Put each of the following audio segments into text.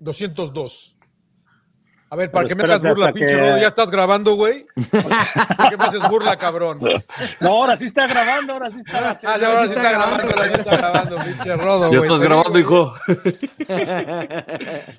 202. A ver, para que me hagas burla, pinche Rodo, ya estás grabando, güey. ¿Para qué me haces burla, cabrón? No, ahora sí está grabando, ahora sí está. Ah, ya, ahora sí está grabando, ahora sí está grabando, pinche Rodo, güey. Ya estás grabando, hijo.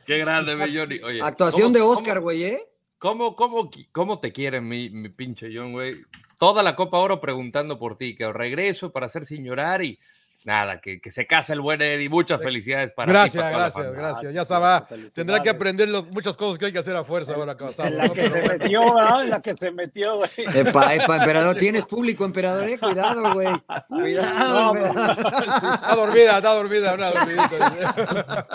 Qué grande, mi Johnny. Oye, Actuación de Oscar, güey, ¿eh? ¿Cómo, cómo, cómo te quiere mi, mi pinche John, güey? Toda la Copa Oro preguntando por ti, que regreso para hacer sin llorar y nada, que, que se case el buen Eddie. Muchas felicidades para Gracias, ti. para toda la gracias, gracias. Ya estaba. Tendrá que aprender los- muchas cosas que hay que hacer a fuerza ahora, casado. En la que se metió, ¿verdad? En la que se metió, güey. Epa, epa, emperador, tienes público, emperador, eh, cuidado, güey. Cuidado, No, emperador. Está dormida, está dormida, una dormidita.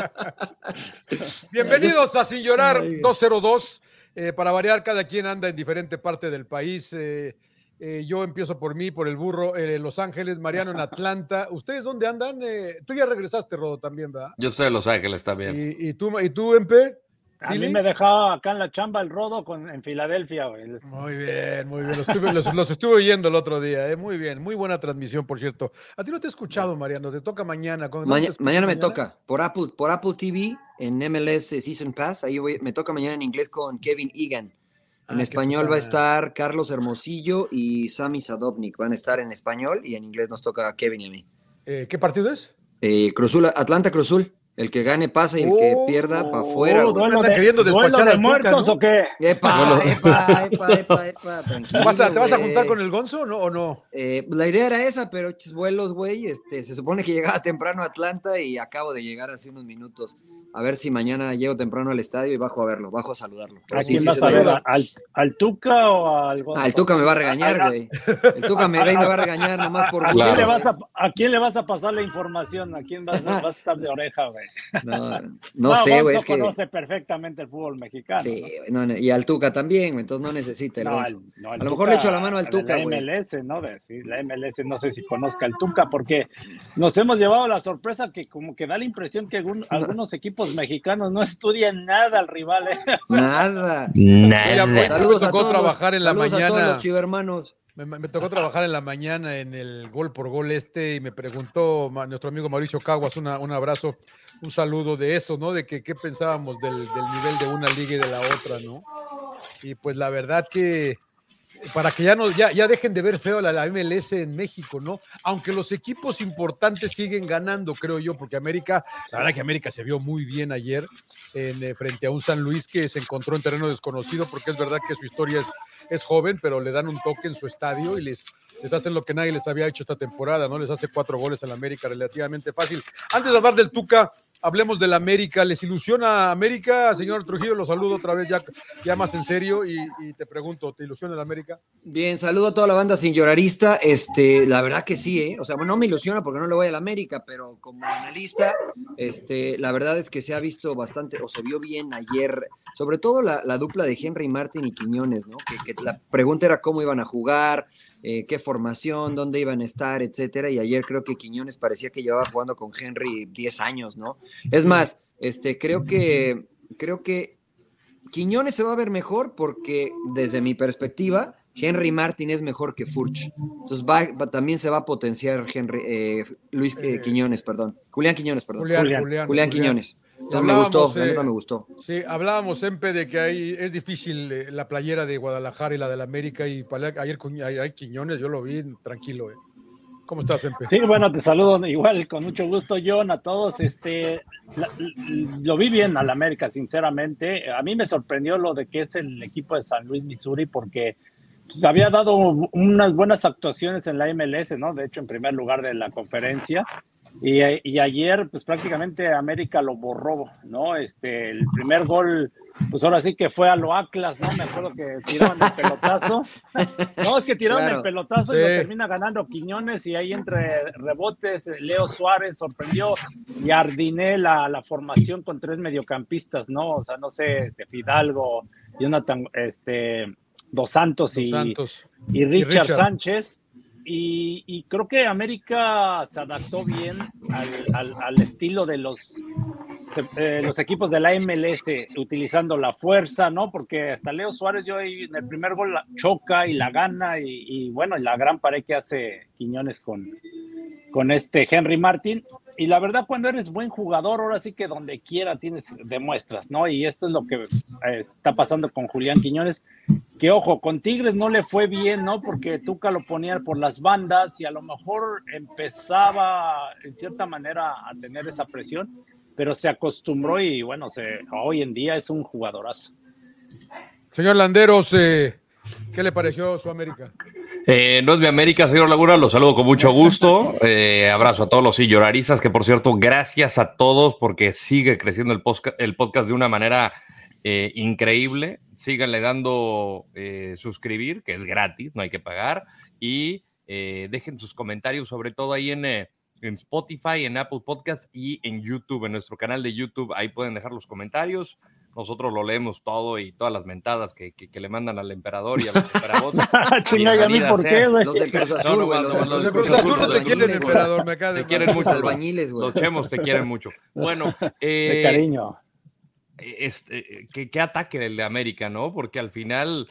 Bienvenidos a Sin Llorar 202. Eh, para variar, cada quien anda en diferente parte del país. Eh, eh, yo empiezo por mí, por el burro, eh, en Los Ángeles, Mariano en Atlanta. ¿Ustedes dónde andan? Eh, tú ya regresaste, Rodo, también, ¿verdad? Yo soy de Los Ángeles también. ¿Y, y tú, ¿Y tú, Empe? A mí me dejaba acá en la chamba el rodo con, en Filadelfia, güey. Muy bien, muy bien. Los estuve, los, los estuve oyendo el otro día. eh, Muy bien, muy buena transmisión, por cierto. A ti no te he escuchado, Mariano. Te toca mañana. ¿Cuándo Maña- te escuchas mañana me toca por Apple, por Apple TV en MLS Season Pass. Ahí voy- me toca mañana en inglés con Kevin Egan. En Ah, español va a estar Carlos Hermosillo y Sami Sadovnik. Van a estar en español y en inglés nos toca a Kevin y a mí. Eh, ¿Qué partido es? Eh, Cruzul, Atlanta Cruzul. El que gane pasa y el que Oh, pierda para afuera. Oh, güey. ¿Duelo Anda de, queriendo despachar de al Tuca, muertos ¿no? o qué? Epa, epa, epa, epa, epa, tranquilo, ¿Vas a- ¿Te vas a juntar con el Gonzo no, o no? Eh, la idea era esa, pero chis, vuelos, güey. Este, se supone que llegaba temprano a Atlanta y acabo de llegar hace unos minutos. A ver si mañana llego temprano al estadio y bajo a verlo, bajo a saludarlo. Pero ¿A sí, quién sí vas a la ver? ¿Al, al Tuca o al? Ah, el Tuca me va a regañar, güey. El Tuca me ve y me va a regañar nomás por ¿A quién, le vas a, ¿A quién le vas a pasar la información? ¿A quién vas, vas a estar de oreja, güey? No, no sé, güey, es que. conoce perfectamente el fútbol mexicano. Sí, no, no, y al Tuca también, güey, entonces no necesita el A lo mejor Tuca, le echo la mano al Tuca, La güey. MLS, ¿no? De- la MLS, no sé si conozca al Tuca, porque nos hemos llevado la sorpresa que como que da la impresión que algún- algunos equipos mexicanos no estudian nada al rival, ¿eh? Nada. Mira, me Saludos a tocó todos, trabajar en la a todos mañana. los chivermanos. Me, me tocó trabajar en la mañana en el gol por gol este y me preguntó ma- nuestro amigo Mauricio Caguas, una- un abrazo, un saludo de eso, ¿no? De que qué pensábamos del, del nivel de una liga y de la otra, ¿no? Y pues la verdad que para que ya no ya, ya dejen de ver feo la, la MLS en México, ¿no? Aunque los equipos importantes siguen ganando, creo yo, porque América, la verdad que América se vio muy bien ayer en, eh, frente a un San Luis que se encontró en terreno desconocido, porque es verdad que su historia es, es joven, pero le dan un toque en su estadio y les, les hacen lo que nadie les había hecho esta temporada, ¿no? Les hace cuatro goles la América relativamente fácil. Antes de hablar del Tuca, hablemos del América. ¿Les ilusiona América? Señor Trujillo, lo saludo otra vez ya, ya más en serio y, te pregunto, ¿te ilusiona el América? Bien, saludo a toda la banda sin llorarista. Este, la verdad que sí, ¿eh? O sea, bueno, no me ilusiona porque no le voy a la América, pero como analista, este, la verdad es que se ha visto bastante, o se vio bien ayer, sobre todo la, la dupla de Henry Martin y Quiñones, ¿no? Que la pregunta era cómo iban a jugar, eh, qué formación, dónde iban a estar, etcétera. Y ayer creo que Quiñones parecía que llevaba jugando con Henry 10 años, ¿no? Es más, este, creo que, creo que Quiñones se va a ver mejor porque, desde mi perspectiva, Henry Martin es mejor que Furch. Entonces va, va- también se va a potenciar Henry, eh, Luis eh, Quiñones, perdón. Julián Quiñones, perdón. Julián, Julián. Julián, Julián Julián. Quiñones. Entonces me gustó, Hablábamos, la eh, neta me gustó. Sí, hablábamos, Empe, de que hay, es difícil eh, la playera de Guadalajara y la del América y para- ayer con ayer Quiñones, yo lo vi tranquilo. eh. ¿Cómo estás, Empe? Sí, bueno, te saludo igual, con mucho gusto, John, a todos. Este, la- lo vi bien al América, sinceramente. A mí me sorprendió lo de que es el equipo de San Luis, Missouri, porque pues, había dado unas buenas actuaciones en la MLS, ¿no? De hecho, en primer lugar de la conferencia. Y, y ayer, pues prácticamente América lo borró, ¿no? Este, el primer gol, pues ahora sí que fue a lo Atlas, ¿no? Me acuerdo que tiraron el pelotazo. No, es que tiraron Claro. el pelotazo y lo termina ganando Quiñones y ahí entre rebotes, Leo Suárez sorprendió y Ardiné la, la formación con tres mediocampistas, ¿no? O sea, no sé, este, Fidalgo, Jonathan, este, Dos Santos, Dos y, Santos. y Richard, Richard. Sánchez. Y, creo que América se adaptó bien al, estilo de los, eh, los equipos de la MLS, utilizando la fuerza, ¿no? Porque hasta Leo Suárez, yo en el primer gol choca y la gana, y, y bueno, y la gran pared que hace Quiñones con, con este Henry Martin. Y la verdad cuando eres buen jugador, ahora sí que donde quiera tienes, demuestras, ¿no? Y esto es lo que eh, está pasando con Julián Quiñones, que ojo, con Tigres no le fue bien, ¿no? Porque Tuca lo ponía por las bandas y a lo mejor empezaba en cierta manera a tener esa presión, pero se acostumbró y bueno, se, hoy en día es un jugadorazo. Señor Landeros, eh, ¿qué le pareció su América? Eh, no es mi América, señor Laguna, los saludo con mucho gusto. Eh, abrazo a todos los silloraristas, que por cierto, gracias a todos porque sigue creciendo el, podcast, el podcast de una manera eh, increíble. Síganle dando suscribir, que es gratis, no hay que pagar. Y dejen sus comentarios, sobre todo ahí en, en Spotify, en Apple Podcast y en YouTube, en nuestro canal de YouTube. Ahí pueden dejar los comentarios nosotros lo leemos todo y todas las mentadas que, que, le mandan al emperador y a los. Chinga, ¿y a por qué, güey? Los del Cruz Azul, güey. Los del Cruz Azul no te quieren, emperador, me acaba de Te quieren mucho. albañiles, güey. Los chemos te quieren mucho. Bueno, eh, de cariño. Este, ¿qué, qué ataque el de América, ¿no? Porque al final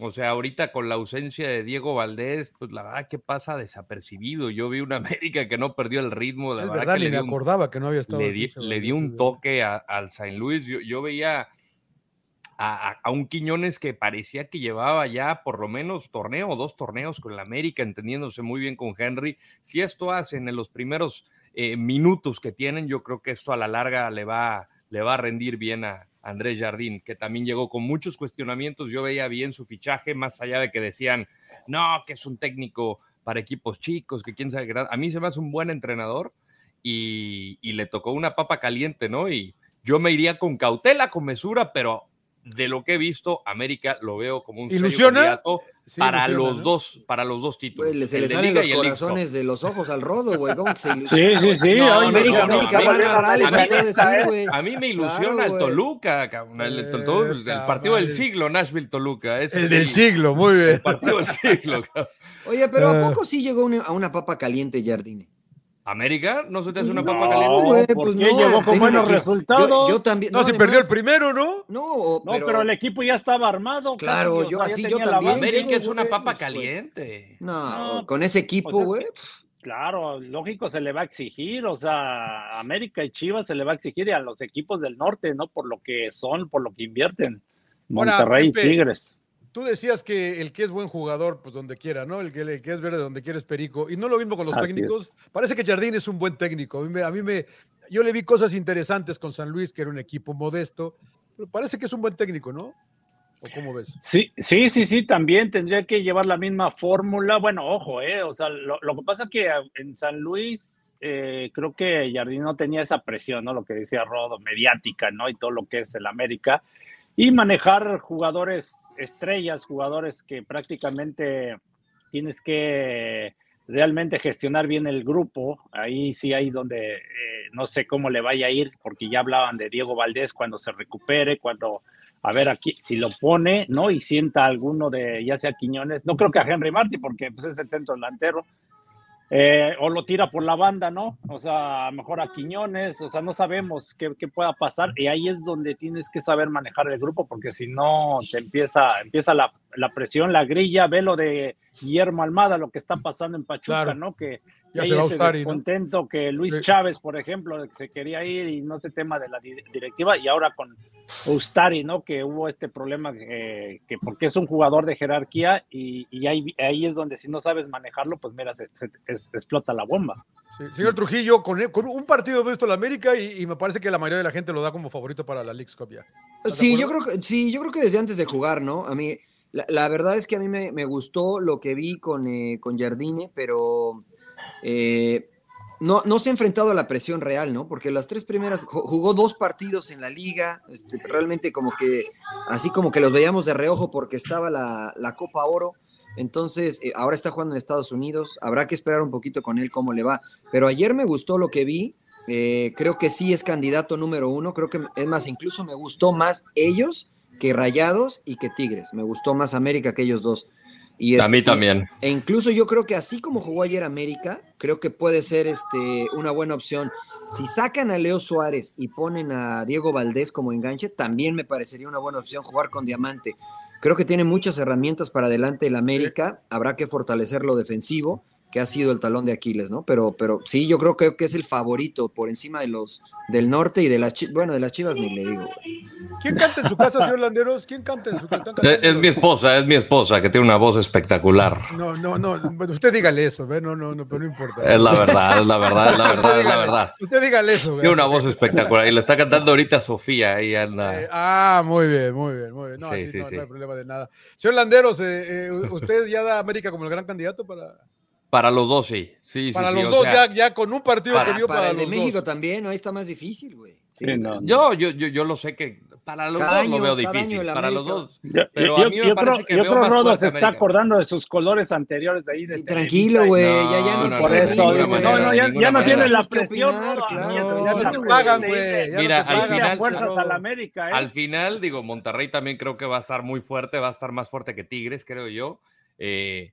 o sea, ahorita con la ausencia de Diego Valdés, pues la verdad que pasa desapercibido. Yo vi una América que no perdió el ritmo. La es verdad, verdad que le me acordaba que no había estado. le, di, le un toque a, al San Luis. Yo, yo veía a, a, un Quiñones que parecía que llevaba ya por lo menos torneo o dos torneos con la América, entendiéndose muy bien con Henry. Si esto hacen en los primeros eh, minutos que tienen, yo creo que esto a la larga le va, le va a rendir bien a, Andrés Jardín, que también llegó con muchos cuestionamientos. Yo veía bien su fichaje, más allá de que decían, no, que es un técnico para equipos chicos, que quién sabe. A mí se me hace un buen entrenador y, y le tocó una papa caliente, ¿no? Y yo me iría con cautela, con mesura, pero de lo que he visto, América lo veo como un ¿Ilusiona? Sí, para ilusiona, los ¿no? dos, para los dos títulos. Güey, se le salen los corazones de los ojos al rodo, güey. Sí, sí, sí. No, América, no, América no, va a a. A mí me ilusiona Claro, el. Toluca, cabrón, el, el- el- el Eh, partido del siglo, Nashville-Toluca. ese El del siglo, muy bien. El partido del siglo. cabrón. Oye, pero ¿a Ah. poco sí llegó a una papa caliente, Jardine? ¿América? ¿No se te hace una No, papa caliente? güey, ¿por pues qué? no, Llegó con tiene buenos resultados. Yo, yo también. No, si además- perdió el primero, ¿no? No, No, pero, pero, el equipo ya estaba armado. Claro, casi, yo o sea, ya así, yo también. América llego, es una papa pues, caliente. No, No, con ese equipo, pues güey. Claro, lógico se le va a exigir, o sea, América y Chivas se le va a exigir y a los equipos del norte, ¿no? Por lo que son, por lo que invierten. Ahora, Monterrey y Tigres. Tú decías que el que es buen jugador, pues donde quiera, ¿no? El que, el que es verde donde quiera es perico. Y no lo mismo con los Así técnicos. Parece que Jardín es un buen técnico. A mí, me, a mí me- yo le vi cosas interesantes con San Luis, que era un equipo modesto. Pero parece que es un buen técnico, ¿no? ¿O cómo ves? Sí, sí, sí, sí, también tendría que llevar la misma fórmula. Bueno, ojo, eh, o sea, lo, lo que pasa es que en San Luis eh, creo que Jardín no tenía esa presión, ¿no? Lo que decía Rodo, mediática, ¿no? Y todo lo que es el América. Y manejar jugadores estrellas, jugadores que prácticamente tienes que realmente gestionar bien el grupo. Ahí sí hay donde eh, no sé cómo le vaya a ir, porque ya hablaban de Diego Valdés cuando se recupere, cuando a ver aquí si lo pone, ¿no? Y sienta alguno de, ya sea Quiñones, no creo que a Henry Martin, porque pues, es el centro delantero, eh, o lo tira por la banda, ¿no? O sea, a lo mejor a Quiñones, o sea, no sabemos qué, qué pueda pasar, y ahí es donde tienes que saber manejar el grupo, porque si no, te empieza, empieza la, la presión, la grilla, ve lo de Guillermo Almada, lo que está pasando en Pachuca, Claro. ¿no? Que Ya se va ese ¿no? descontento que Luis Sí. Chávez, por ejemplo, que se quería ir y no sé tema de la di- directiva, y ahora con Ustari, ¿no? Que hubo este problema eh, que porque es un jugador de jerarquía y, y ahí, ahí es donde si no sabes manejarlo, pues mira, se, se- es- explota la bomba. Sí, Señor Trujillo, con, con un partido he visto la América y, y me parece que la mayoría de la gente lo da como favorito para la League's Cup ya. ¿Estás de Sí, yo creo que, sí, yo creo que desde antes de jugar, ¿no? A mí, la, verdad es que a mí me, gustó lo que vi con, eh, con Jardine, pero eh, no, no se ha enfrentado a la presión real, ¿no? Porque las tres primeras, ju- jugó dos partidos en la liga, este, realmente como que, así como que los veíamos de reojo porque estaba la, la Copa Oro. Entonces, eh, ahora está jugando en Estados Unidos, habrá que esperar un poquito con él cómo le va. Pero ayer me gustó lo que vi, eh, creo que sí es candidato número uno, creo que es más, incluso me gustó más ellos que Rayados y que Tigres, me gustó más América que ellos dos. Y A este, mí también. E incluso yo creo que así como jugó ayer América, creo que puede ser este, una buena opción. Si sacan a Leo Suárez y ponen a Diego Valdés como enganche, también me parecería una buena opción jugar con Diamante. Creo que tiene muchas herramientas para adelante el América, habrá que fortalecer lo defensivo, que ha sido el talón de Aquiles, ¿no? Pero, pero sí, yo creo, creo que es el favorito por encima de los del norte y de las chivas, bueno, de las chivas ni le digo. ¿Quién canta en su casa, señor Landeros? ¿Quién canta en su casa? Es, es mi esposa, es mi esposa, que tiene una voz espectacular. No, no, no, bueno, usted dígale eso, ¿ve? No, no, no, pero no importa. Es la verdad, es la verdad, es la verdad, es la verdad. Usted dígale eso, ¿ve? Tiene una voz espectacular y lo está cantando ahorita Sofía, ahí anda. Eh, ah, muy bien, muy bien, muy bien. No, Sí, así sí, no, sí. no hay problema de nada. Señor Landeros, eh, eh, ¿usted ya da a América como el gran candidato para, Para los dos, sí. Sí, sí, para sí, los dos? sea, ya, ya con un partido para- que vio Para, para, el de los México dos. también, ¿no? ahí está más difícil, güey. Sí. Sí, no, no. Yo, yo, yo, yo lo sé que para los Cada dos año- lo veo difícil. Para los dos. Yo, Pero yo- a mí me parece creo, que yo veo creo más Rodo se está acordando de sus colores anteriores de ahí. De tranquilo, y- güey, No, ya, ya no, Por de eso, manera, no, no, de ya, no tiene la presión, opinar, Rodo, claro, ya no ya tiene no la te pagan, güey, Mira, te al pagan, "Dile a final- fuerzas Rodo. al América, ¿eh? Al final, digo, Monterrey también creo que va a estar muy fuerte, va a estar más fuerte que Tigres, creo yo. Eh,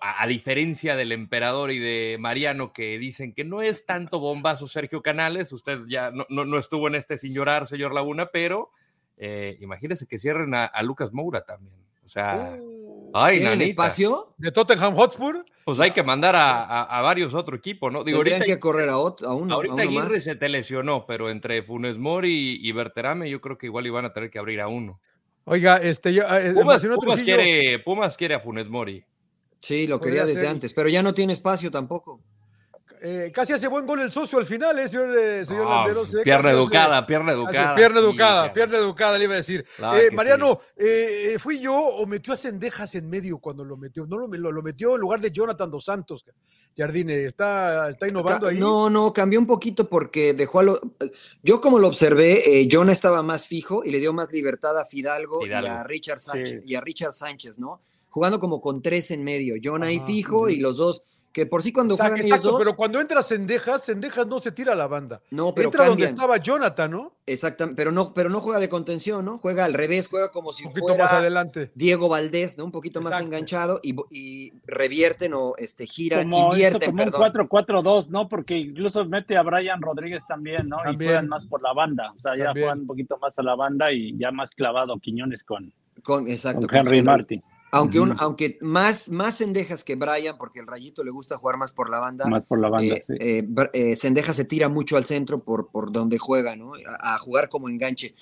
a, a diferencia del emperador y de Mariano, que dicen que no es tanto bombazo Sergio Canales, usted ya no, no, no estuvo en este sin llorar, señor Laguna, pero eh, imagínese que cierren a, a Lucas Moura también. O sea, Uh, ay, ¿Tienen nanita, espacio? ¿De Tottenham Hotspur? pues hay que mandar a, a- a varios otro equipo, ¿no? Digo, Tendrían ahorita, que correr a, otro, a uno, a ahorita uno Aguirre más. se te lesionó, pero entre Funes Mori y, y Berterame, yo creo que igual iban a tener que abrir a uno. Oiga, este, yo, eh, Pumas, Pumas quiere, Pumas quiere a Funes Mori. Sí, lo quería desde ser. antes, pero ya no tiene espacio tampoco. Eh, casi hace buen gol el socio al final, ¿eh, señor, eh, señor No, Landeros? eh, pierna hace- educada, pierna educada. Pierna educada, pierna educada, le iba a decir. Claro Eh, Mariano, ¿fui yo o metió a Cendejas en medio cuando lo metió? No lo, lo, lo metió en lugar de Jonathan Dos Santos. Jardine, ¿está, está innovando ahí? No, no, cambió un poquito porque dejó a lo. Yo, como lo observé, eh, Jonah estaba más fijo y le dio más libertad a Fidalgo, y a Richard Sánchez, Sí. y a Richard Sánchez, ¿no? Jugando como con tres en medio. Jonah ahí fijo y los dos, que por sí cuando Exacto, juegan ellos exacto, dos. pero cuando entra Cendejas, Cendejas no se tira a la banda. no, pero entra donde estaba Jonathan, ¿no? Exactamente, pero no, pero no juega de contención, ¿no? Juega al revés, juega como si Un poquito fuera más adelante. Diego Valdés, ¿no? Un poquito más enganchado y, y revierten o este, giran, como, esto invierten, como un perdón. 4-4-2, ¿no? Porque incluso mete a Brian Rodríguez también, ¿no? También. Y juegan más por la banda, o sea, ya También. juegan un poquito más a la banda y ya más clavado Quiñones con, Con, exacto, con con Henry Martin, Aunque, un- aunque más, más Sendejas que Brian, porque el Rayito le gusta jugar más por la banda. más por la banda. eh, sí. eh, eh, Sendejas se tira mucho al centro por, por donde juega, ¿no? A, a jugar como enganche.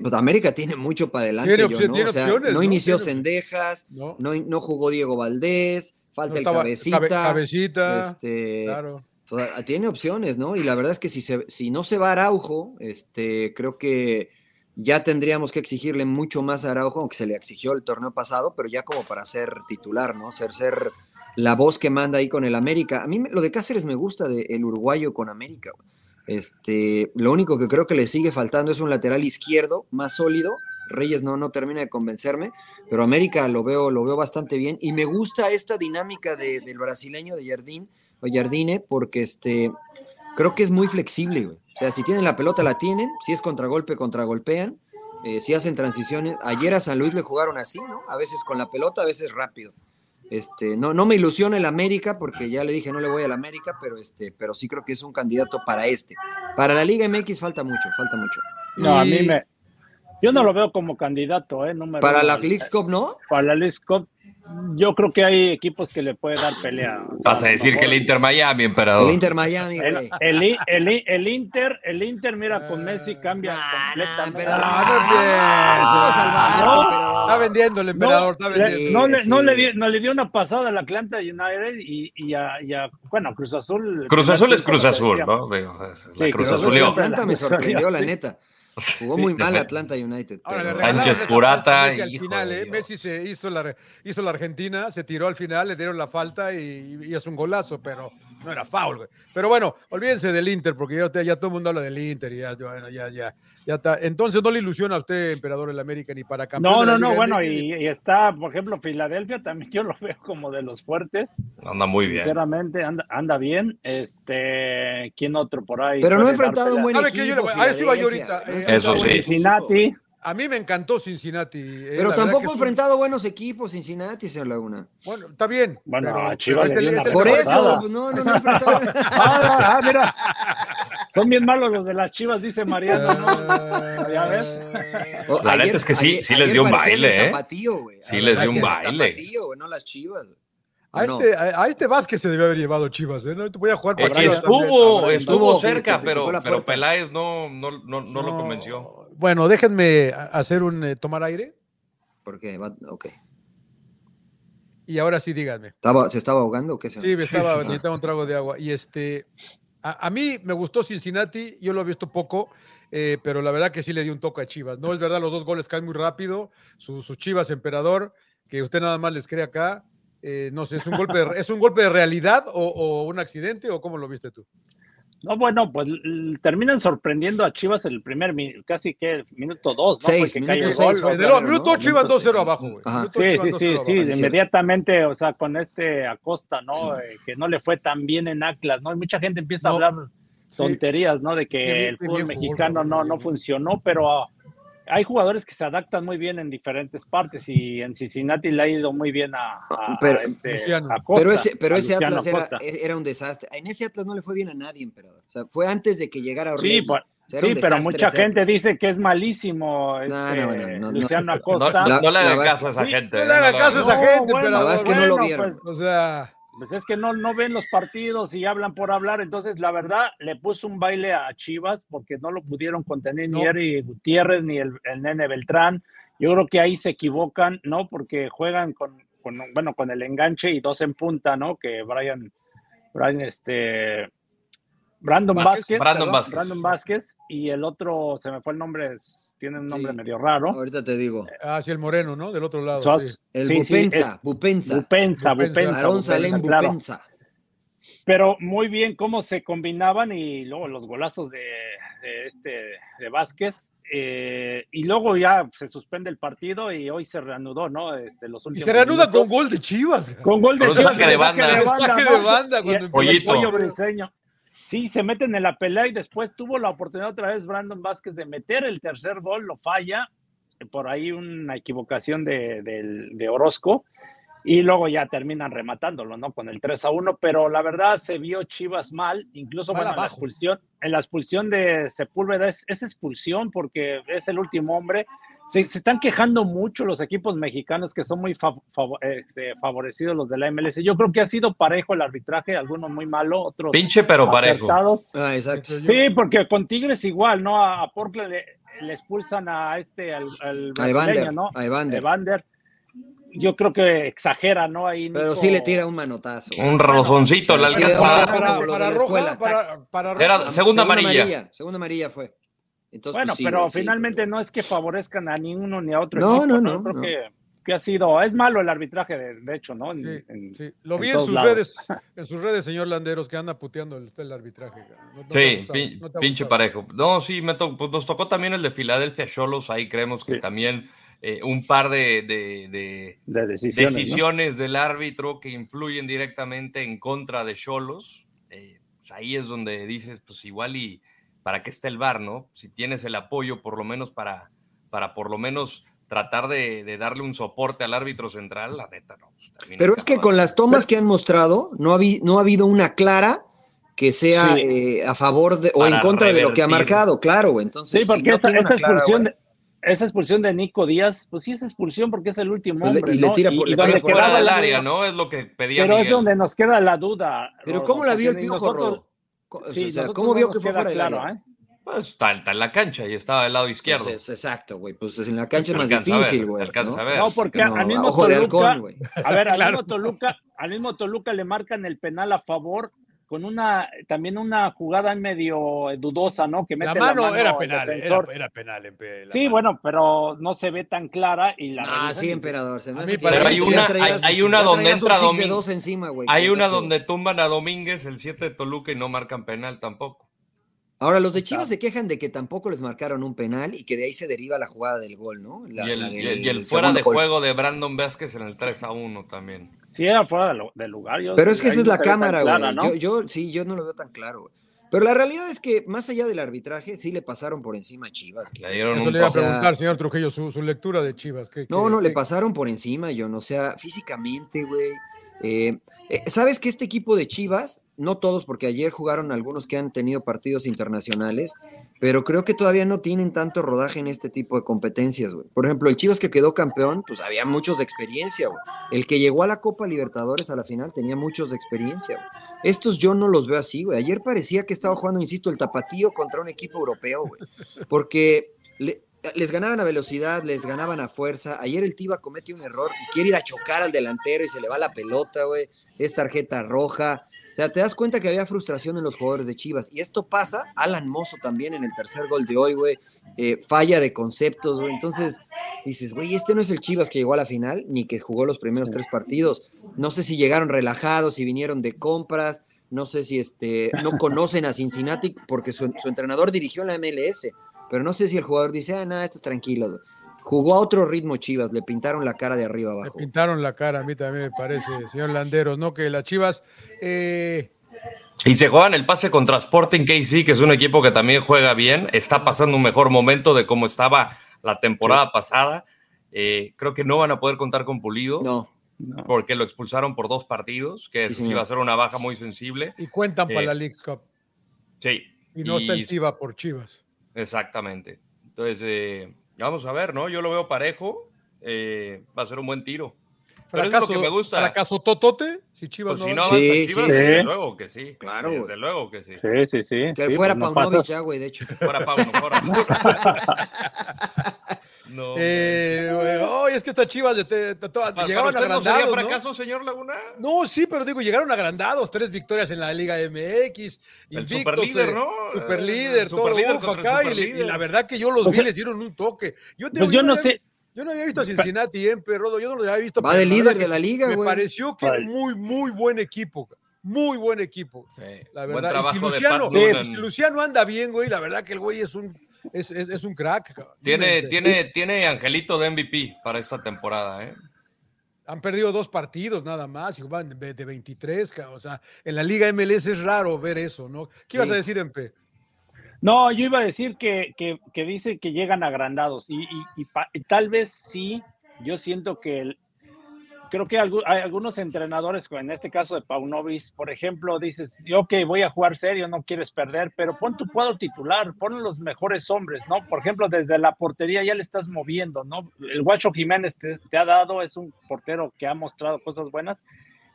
Pues, América tiene mucho para adelante, Tiene yo, opción- ¿no? tiene O sea, opciones, no ¿no? inició Tiene- Sendejas, No, no, no jugó Diego Valdés, falta no el estaba- cabecita. cabe- cabecita, este, claro. toda- tiene opciones, ¿no? Y la verdad es que si, se, si no se va Araujo, este, creo que ya tendríamos que exigirle mucho más a Araujo, aunque se le exigió el torneo pasado, pero ya como para ser titular, ¿no? Ser, ser la voz que manda ahí con el América. A mí lo de Cáceres me gusta, de el uruguayo con América. Este, lo único que creo que le sigue faltando es un lateral izquierdo más sólido. Reyes no, no termina de convencerme, pero América lo veo, lo veo bastante bien. Y me gusta esta dinámica de- del brasileño de Jardín, o Jardine, porque este, creo que es muy flexible, güey. O sea, si tienen la pelota, la tienen. Si es contragolpe, contragolpean. Eh, si hacen transiciones. Ayer a San Luis le jugaron así, ¿no? A veces con la pelota, a veces rápido. Este, no, no me ilusiona el América, porque ya le dije no le voy al América, pero este, pero sí creo que es un candidato para este. Para la Liga MX falta mucho, falta mucho. No, a mí me. Yo no lo veo como candidato, ¿eh? Número Para uno. la Leagues Cup, ¿no? Para la Leagues Cup, yo creo que hay equipos que le puede dar pelea. O sea, Vas a decir que el Inter Miami, emperador. El Inter Miami, El, güey. el, I- el, el Inter, el Inter, mira, con Messi cambia nah, completamente. Ah, no Ah, eso va a salvar, No. pero- Está vendiendo el No, emperador, está le- vendiendo. no, le, no, le di- no le dio una pasada al Atlanta United y, y, a, y a- bueno, Cruz Azul. Cruz Azul es Cruz Azul. ¿no? La Sí, Cruz Cruz. Azul. Atlanta me sorprendió, la Sí. Jugó Sí, muy de mal Atlanta United. Ahora, Sánchez Purata, Messi al final, ¿eh? Messi se hizo la, hizo la Argentina, se tiró al final, le dieron la falta y, y es un golazo, pero no era foul, güey. Pero bueno, olvídense del Inter, porque ya, ya todo el mundo habla del Inter y ya, bueno, ya, ya, ya está. Entonces no le ilusiona a usted, emperador del América, ni para campeón. No, no, no, Liga bueno, y, y está, por ejemplo, Filadelfia también yo lo veo como de los fuertes. Anda muy bien. Sinceramente, anda, anda bien. Este, ¿quién otro por ahí? Pero no ha enfrentado un buen ¿Sabe equipo. qué? Yo le voy- a eso iba yo ahorita, eh, Eso sí. Cincinnati. A mí me encantó Cincinnati. eh, Pero tampoco ha es un- enfrentado buenos equipos Cincinnati, señor Laguna. Bueno, está bien. Bueno, pero- a Chivas pero le dio es el- una es el Por eso, pues, no, no, no ha enfrentado. Ah, ah, mira. Son bien malos los de las Chivas, dice Mariano, ¿no? Ya ves. O- La neta es que sí, sí les dio un baile, ¿eh? tapatío. Sí les dio un baile. tapatío, güey, no las chivas. A No. este, a, a este Vázquez se debe haber llevado Chivas, ¿eh? No te voy a jugar Eh, para Chivas también. estuvo, estuvo Estuvo, cerca, pero, pero. Peláez no, no, no, no lo convenció. Bueno, déjenme hacer un eh, tomar aire Porque va, ok. y ahora sí díganme. ¿Estaba, ¿Se estaba ahogando o qué? Sí, me estaba necesitaba un trago de agua. Y este, a, a mí me gustó Cincinnati, yo lo he visto poco, eh, pero la verdad que sí le dio un toque a Chivas. No es verdad, los dos goles caen muy rápido. Su, su Chivas emperador, que usted nada más les cree acá. eh, no sé, ¿es un golpe de, ¿es un golpe de realidad o, o un accidente o cómo lo viste tú? No, bueno, pues terminan sorprendiendo a Chivas el primer, casi que el minuto dos, ¿no? Seis, minuto seis gol, fue o Desde sea, luego, ¿no? minuto 8 iban Minuto 2-0 seis. abajo, güey. Sí, sí, 2-0 sí, sí, inmediatamente, o sea, con este Acosta, ¿no? Eh, que no le fue tan bien en Atlas, ¿no? Y mucha gente empieza No. a hablar Sí. tonterías, ¿no? De que el fútbol mexicano no, no funcionó, pero ah, hay jugadores que se adaptan muy bien en diferentes partes y en Cincinnati le ha ido muy bien a, a- Pero- a este, Luciano. Acosta, pero ese, pero ese Atlas era, Acosta. era un desastre. En ese Atlas no le fue bien a nadie, emperador. O sea, fue antes de que llegara Orlegui. Sí, O sea, era sí, pero mucha gente Atlas. dice que es malísimo No, este, no, no, no, no. Luciano No, Acosta. no- le hagan caso a esa gente. no ¿eh? le hagan caso a esa gente, La verdad es que no lo vieron. pues, O sea, Pues es que no, no ven los partidos y hablan por hablar. Entonces, la verdad, le puso un baile a Chivas porque no lo pudieron contener ni. Eri Gutiérrez ni el, el nene Beltrán. Yo creo que ahí se equivocan, ¿no? Porque juegan con, con, bueno, con el enganche y dos en punta, ¿no? Que Brian, Brian, este, Brandon Vázquez, Vázquez, Brandon perdón, Vázquez. Brandon Vázquez y el otro, se me fue el nombre, es- tiene un nombre Sí. medio raro. Ahorita te digo. hacia el moreno, ¿no? Del otro lado. Sí. El sí, sí, Bupensa, Bupensa. Bupensa, Bupensa. Claro. Pero muy bien cómo se combinaban y luego los golazos de, de este de Vázquez eh, y luego ya se suspende el partido y hoy se reanudó, ¿no? Este, los Y se reanuda minutos. con gol de Chivas. con gol de Con un Chivas, saque de con banda. Saque de banda Y- cuando y el pollo briseño. Sí, se meten en la pelea y después tuvo la oportunidad otra vez Brandon Vázquez de meter el tercer gol, lo falla, por ahí una equivocación de, de Orozco, y luego ya terminan rematándolo, ¿no? Con el 3 a 1, pero la verdad se vio Chivas mal, incluso bueno, en la expulsión, en la expulsión de Sepúlveda es, es expulsión porque es el último hombre. Se, se están quejando mucho los equipos mexicanos que son muy fav- fav- este, favorecidos los de la MLS. Yo creo que ha sido parejo el arbitraje, algunos muy malo, otros Pinche pero parejo. acertados. Ah, exacto. Sí, porque con Tigres igual, ¿no? A, a Portland le, le expulsan a este, al, al A Evander. ¿no? A Evander. Evander. Yo creo que exagera, ¿no? Ahí Pero Nico- sí le tira un manotazo. Un rozoncito Sí, Para, para- para, la roja, para, para Era roja. segunda amarilla. Segunda amarilla fue. Entonces, Bueno, pues, sí, pero sí. finalmente no es que favorezcan a ni uno ni a otro No, equipo, no, ¿no? no, Creo no. Que, que ha sido, es malo el arbitraje, de, de hecho, ¿no? En- Sí, en- sí. Lo vi en sus lados. redes, en sus redes, señor Landeros, que anda puteando el, el arbitraje. ¿No- no te ha Sí, gustado? pin- ¿No te ha pinche parejo. No, sí, me to- pues nos tocó también el de Filadelfia Cholos. Ahí creemos que también eh, un par de, de- de de decisiones. ¿no? decisiones del árbitro que influyen directamente en contra de Cholos. eh, pues ahí es donde dices, pues igual y para qué está el VAR, ¿no? Si tienes el apoyo, por lo menos para, para por lo menos tratar de, de darle un soporte al árbitro central, la neta, no. pues, termina Pero es que con las tomas que han mostrado, no ha, habi- no ha habido una clara que sea Sí. eh, a favor de, o Para en contra de lo que ha marcado, claro, güey. Entonces, Sí, porque si no esa, clara, expulsión, güey, de, esa expulsión de Nico Díaz, pues sí es expulsión porque es el último Pues le- hombre, y le ¿no? tira por- le fuera fuera quedaba del la área, duda- ¿no? Es lo que pedía Pero es donde nos queda la duda. Pero Rodo, ¿cómo la vio el piojo nosotros- Rodo? Co- Sí, o sea, nosotros ¿Cómo vio que fue fuera del claro, área? ¿eh? Pues está, está en la cancha y estaba del lado izquierdo. Pues es exacto, güey. Pues en la cancha es más difícil, güey. alcanza ¿no? a ver. No, porque No, al mismo Toluca, halcón, a ver, al Claro. mismo Toluca, al mismo Toluca le marcan el penal a favor con una, también una jugada medio dudosa, ¿no? Que mete La mano, era el penal, era, era penal. en la Sí, mano. bueno, pero no se ve tan clara y la Ah, sí, emperador. Se me hace Pero hay una- traías- hay- hay una donde entra dos encima, güey, Hay una donde tumban a Domínguez, el 7 de Toluca, y no marcan penal tampoco. Ahora, los de Chivas se quejan de que tampoco les marcaron un penal y que de ahí se deriva la jugada del gol, ¿no? La- y el, la y del el- y el fuera de gol. juego de Brandon Vázquez en el 3 a 1 también. Sí, era fuera de, lo- del lugar. yo- Pero es que esa es la cámara, clara, güey. ¿no? Yo, yo, sí, yo no lo veo tan claro, güey. Pero la realidad es que, más allá del arbitraje, sí le pasaron por encima a Chivas. Le dieron Eso un le iba a o sea- preguntar, señor Trujillo, su, su lectura de Chivas. ¿qué- No, qué- no, le qué- pasaron por encima, yo no. O sea, físicamente, güey. Eh, eh, Sabes que este equipo de Chivas, no todos, porque ayer jugaron algunos que han tenido partidos internacionales, pero creo que todavía no tienen tanto rodaje en este tipo de competencias, güey. Por ejemplo, el Chivas que quedó campeón, pues había muchos de experiencia, güey. El que llegó a la Copa Libertadores a la final tenía muchos de experiencia, güey. Estos yo no los veo así, güey. Ayer parecía que estaba jugando, insisto, el tapatío contra un equipo europeo, güey. Porque les ganaban a velocidad, les ganaban a fuerza. Ayer el Tiva comete un error, quiere ir a chocar al delantero y se le va la pelota, güey. Es tarjeta roja. O sea, te das cuenta que había frustración en los jugadores de Chivas. Y esto pasa, Alan Mozo también en el tercer gol de hoy, güey. eh, falla de conceptos, güey. Entonces dices, güey, este no es el Chivas que llegó a la final, ni que jugó los primeros tres partidos. No sé si llegaron relajados, si vinieron de compras. No sé si este, no conocen a Cincinnati porque su, su entrenador dirigió la MLS. Pero no sé si el jugador dice, ah, nada, estás tranquilo. güey". Jugó a otro ritmo Chivas, le pintaron la cara de arriba abajo. pintaron la cara, a mí también me parece, señor Landeros, ¿no? Que las Chivas. eh, Y se juegan el pase contra Sporting KC, que es un equipo que también juega bien. Está pasando un mejor momento de cómo estaba la temporada pasada. Eh, creo que no van a poder contar con Pulido No, No. porque lo expulsaron por dos partidos, que Sí, va a ser una baja muy sensible. y cuentan para Eh, la Leagues Cup. Sí. Y no está el Tiva por Chivas. Exactamente. Entonces, eh, vamos a ver, ¿no? Yo lo veo parejo. eh, va a ser un buen tiro. Pero eso es lo que me gusta. ¿Fracaso totote? Si Chivas Pues si no no avanza. avanza Sí, Chivas, sí. desde luego que sí. Claro, Desde güey. luego que sí. Sí, sí, sí. que Sí, fuera pues no Paunovic ya, güey, de hecho. Fuera Pauno, fuera. no. Eh, güey, ay, es que estas Chivas de- de- de- todas- ¿Para- llegaban para usted no sería agrandados, ¿no? fracaso, señor Laguna? No, sí, pero digo, llegaron agrandados, tres victorias en la Liga MX, El invictos, superlíder, eh, ¿no? Superlíder, El todo superlíder uf, el acá, y, le- y superlíder. la verdad que yo los vi, eh, les dieron un toque. Yo, te- Pues yo no había- sé. Yo no había visto a Cincinnati en Perrodo, yo no lo había visto. Va de la líder de la liga, Me güey. pareció que era muy, muy buen equipo, muy buen equipo. La Buen verdad, y si trabajo de Luciano, Luciano anda bien, güey, la verdad que el güey es un, es, es- es un crack. cabrón. Tiene, Este, tiene, tiene Angelito de MVP para esta temporada, ¿eh? Han perdido dos partidos nada más y van de, de 23, cabrón. o sea, en la Liga MLS es raro ver eso, ¿no? ¿Qué ibas a decir, Empe? No, yo iba a decir que, que, que dice que llegan agrandados y, y, y pa- y tal vez sí, yo siento que el- creo que hay algunos entrenadores, como en este caso de Paunovis, por ejemplo, dices, yo ok, voy a jugar serio, no quieres perder, pero pon tu cuadro titular, pon los mejores hombres, ¿no? Por ejemplo, desde la portería ya le estás moviendo, ¿no? El Guacho Jiménez te, te ha dado, es un portero que ha mostrado cosas buenas,